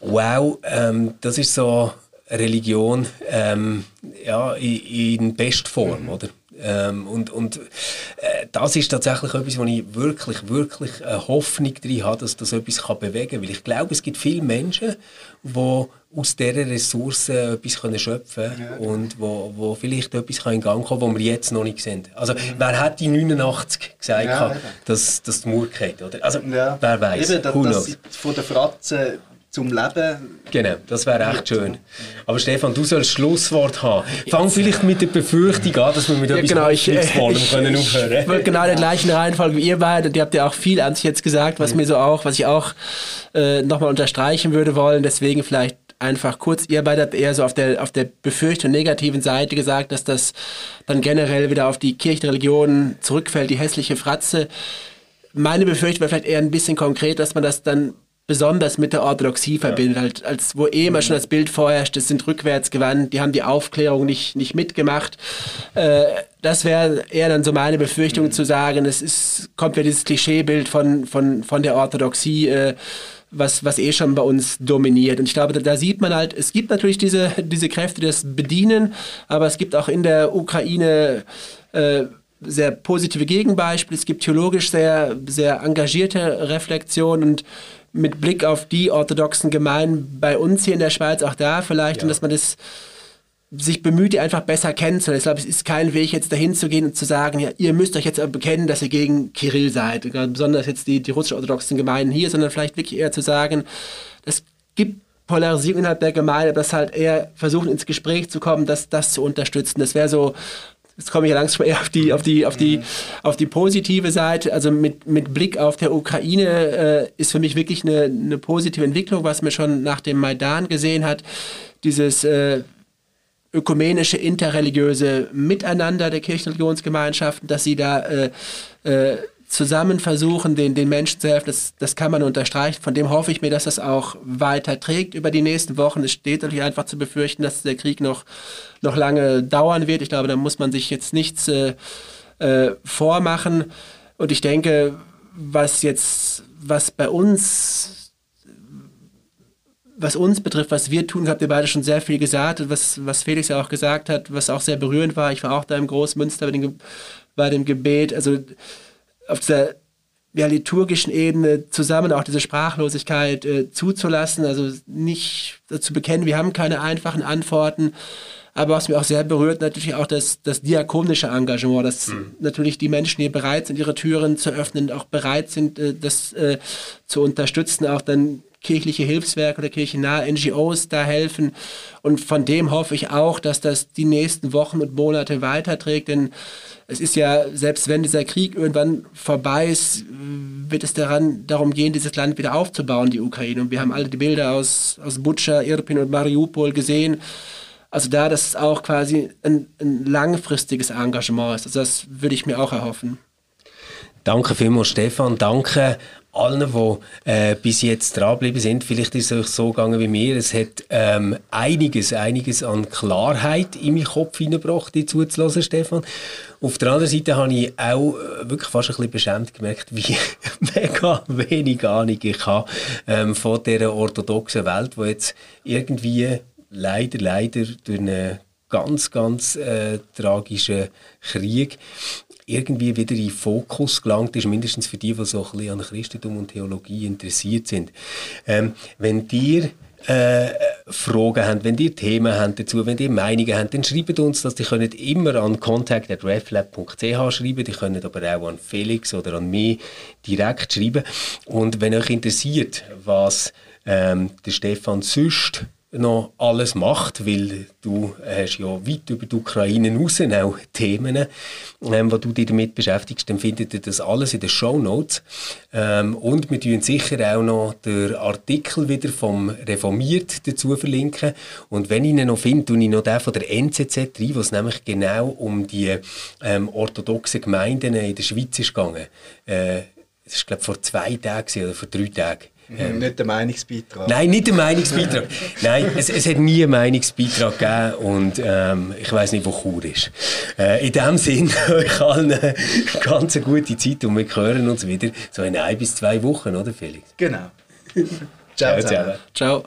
wow, ähm, das ist so Religion ähm, ja, in, in Bestform, mhm. oder? Ähm, und und äh, das ist tatsächlich etwas, wo ich wirklich, wirklich eine Hoffnung drin habe, dass das etwas kann bewegen kann. Weil ich glaube, es gibt viele Menschen, die aus dieser Ressource etwas können schöpfen können ja. und wo, wo vielleicht etwas kann in Gang kommen kann, was wir jetzt noch nicht sehen. Also, mhm. wer hat die 89 gesagt, ja, dass, dass die Mauer geht, oder? Also, ja. wer weiß. Eben, dass, dass von der Fratze zum Leben. Genau, das wäre echt schön. Aber Stefan, du sollst Schlusswort haben. Fang vielleicht mit der Befürchtung an, dass wir mit ja, etwas genau, ich, ich, können aufhören. Ich wollte genau in der gleichen Reihenfolge wie ihr beide. Und ihr habt ja auch viel an sich jetzt gesagt, was mhm. mir so auch, was ich auch äh, nochmal unterstreichen würde wollen. Deswegen vielleicht einfach kurz, ihr beide habt eher so auf der, auf der Befürchtung negativen Seite gesagt, dass das dann generell wieder auf die Kirchenreligion zurückfällt, die hässliche Fratze. Meine Befürchtung wäre vielleicht eher ein bisschen konkret, dass man das dann besonders mit der Orthodoxie verbindet, ja. halt, als wo eh immer schon das Bild vorherrscht, das sind rückwärtsgewandt, die haben die Aufklärung nicht, nicht mitgemacht. Äh, das wäre eher dann so meine Befürchtung mhm. zu sagen, es ist, kommt ja dieses Klischeebild von, von, von der Orthodoxie, äh, was, was eh schon bei uns dominiert. Und ich glaube, da, da, sieht man halt, es gibt natürlich diese, diese Kräfte, die das bedienen, aber es gibt auch in der Ukraine äh, sehr positive Gegenbeispiele, es gibt theologisch sehr, sehr engagierte Reflexionen und mit Blick auf die orthodoxen Gemeinden bei uns hier in der Schweiz, auch da vielleicht, ja. und dass man das sich bemüht, die einfach besser kennenzulernen. Ich glaube, es ist kein Weg, jetzt dahin zu gehen und zu sagen, ja, ihr müsst euch jetzt bekennen, dass ihr gegen Kirill seid. Besonders jetzt die, die russisch-orthodoxen Gemeinden hier, sondern vielleicht wirklich eher zu sagen, es gibt Polarisierung innerhalb der Gemeinde, aber das halt eher versuchen, ins Gespräch zu kommen, das, das zu unterstützen. Das wäre so Jetzt komme ich ja langsam eher auf die, auf die, auf die, auf die positive Seite. Also mit, mit Blick auf der Ukraine äh, ist für mich wirklich eine, eine positive Entwicklung, was man schon nach dem Maidan gesehen hat. Dieses äh, ökumenische, interreligiöse Miteinander der Kirchenreligionsgemeinschaften, dass sie da äh, äh, zusammen versuchen, den, den Menschen zu helfen, das, das kann man unterstreichen. Von dem hoffe ich mir, dass das auch weiter trägt über die nächsten Wochen. Es steht natürlich einfach zu befürchten, dass der Krieg noch, noch lange dauern wird. Ich glaube, da muss man sich jetzt nichts äh, äh, vormachen. Und ich denke, was jetzt, was bei uns was uns betrifft, was wir tun, habt ihr beide schon sehr viel gesagt, was, was Felix ja auch gesagt hat, was auch sehr berührend war. Ich war auch da im Großmünster bei dem, bei dem Gebet. Also auf dieser ja, liturgischen Ebene zusammen auch diese Sprachlosigkeit äh, zuzulassen, also nicht zu bekennen, wir haben keine einfachen Antworten, aber was mir auch sehr berührt, natürlich auch das, das diakonische Engagement, dass mhm. natürlich die Menschen hier bereit sind, ihre Türen zu öffnen, auch bereit sind, äh, das äh, zu unterstützen, auch dann kirchliche Hilfswerke oder kirchennahe NGOs da helfen. Und von dem hoffe ich auch, dass das die nächsten Wochen und Monate weiterträgt, denn es ist ja, selbst wenn dieser Krieg irgendwann vorbei ist, wird es daran, darum gehen, dieses Land wieder aufzubauen, die Ukraine. Und wir haben alle die Bilder aus, aus Butscha, Irpin und Mariupol gesehen. Also da, dass es auch quasi ein, ein langfristiges Engagement ist. Also das würde ich mir auch erhoffen. Danke vielmals, Stefan. Danke allen, die äh, bis jetzt dranbleiben sind. Vielleicht ist es euch so gegangen wie mir. Es hat ähm, einiges, einiges an Klarheit in meinen Kopf hineingebracht, die zuzulassen, Stefan. Auf der anderen Seite habe ich auch äh, wirklich fast ein bisschen beschämt gemerkt, wie mega wenig Ahnung ich habe ähm, von dieser orthodoxen Welt, wo jetzt irgendwie leider, leider durch einen ganz, ganz äh, tragischen Krieg irgendwie wieder in Fokus gelangt ist, mindestens für die, die so ein bisschen an Christentum und Theologie interessiert sind. Ähm, wenn dir äh, Fragen habt, wenn ihr Themen habt dazu, wenn ihr Meinungen habt, dann schreibt uns das. Die könnt immer an contact.reflab.ch schreiben, die könnt aber auch an Felix oder an mich direkt schreiben. Und wenn euch interessiert, was ähm, der Stefan sonst noch alles macht, weil du hast ja weit über die Ukraine raus auch Themen, ähm, wo du dich damit beschäftigst, dann findet ihr das alles in den Show Notes. Ähm, und wir tun sicher auch noch den Artikel wieder vom Reformiert dazu verlinken. Und wenn ich ihn noch finde, tue ich noch den von der NZZ rein, wo es nämlich genau um die ähm, orthodoxen Gemeinden in der Schweiz ist gegangen. Äh, das ist, glaube vor zwei Tagen oder vor drei Tagen. Ähm, nicht der Meinungsbeitrag. Nein, nicht der Meinungsbeitrag. nein, es, es hat nie einen Meinungsbeitrag gegeben und ähm, ich weiß nicht, wo Chur ist. Äh, in dem Sinne, euch allen eine ganz gute Zeit und wir hören uns wieder so in ein bis zwei Wochen, oder Felix? Genau. Ciao, ciao. Ciao.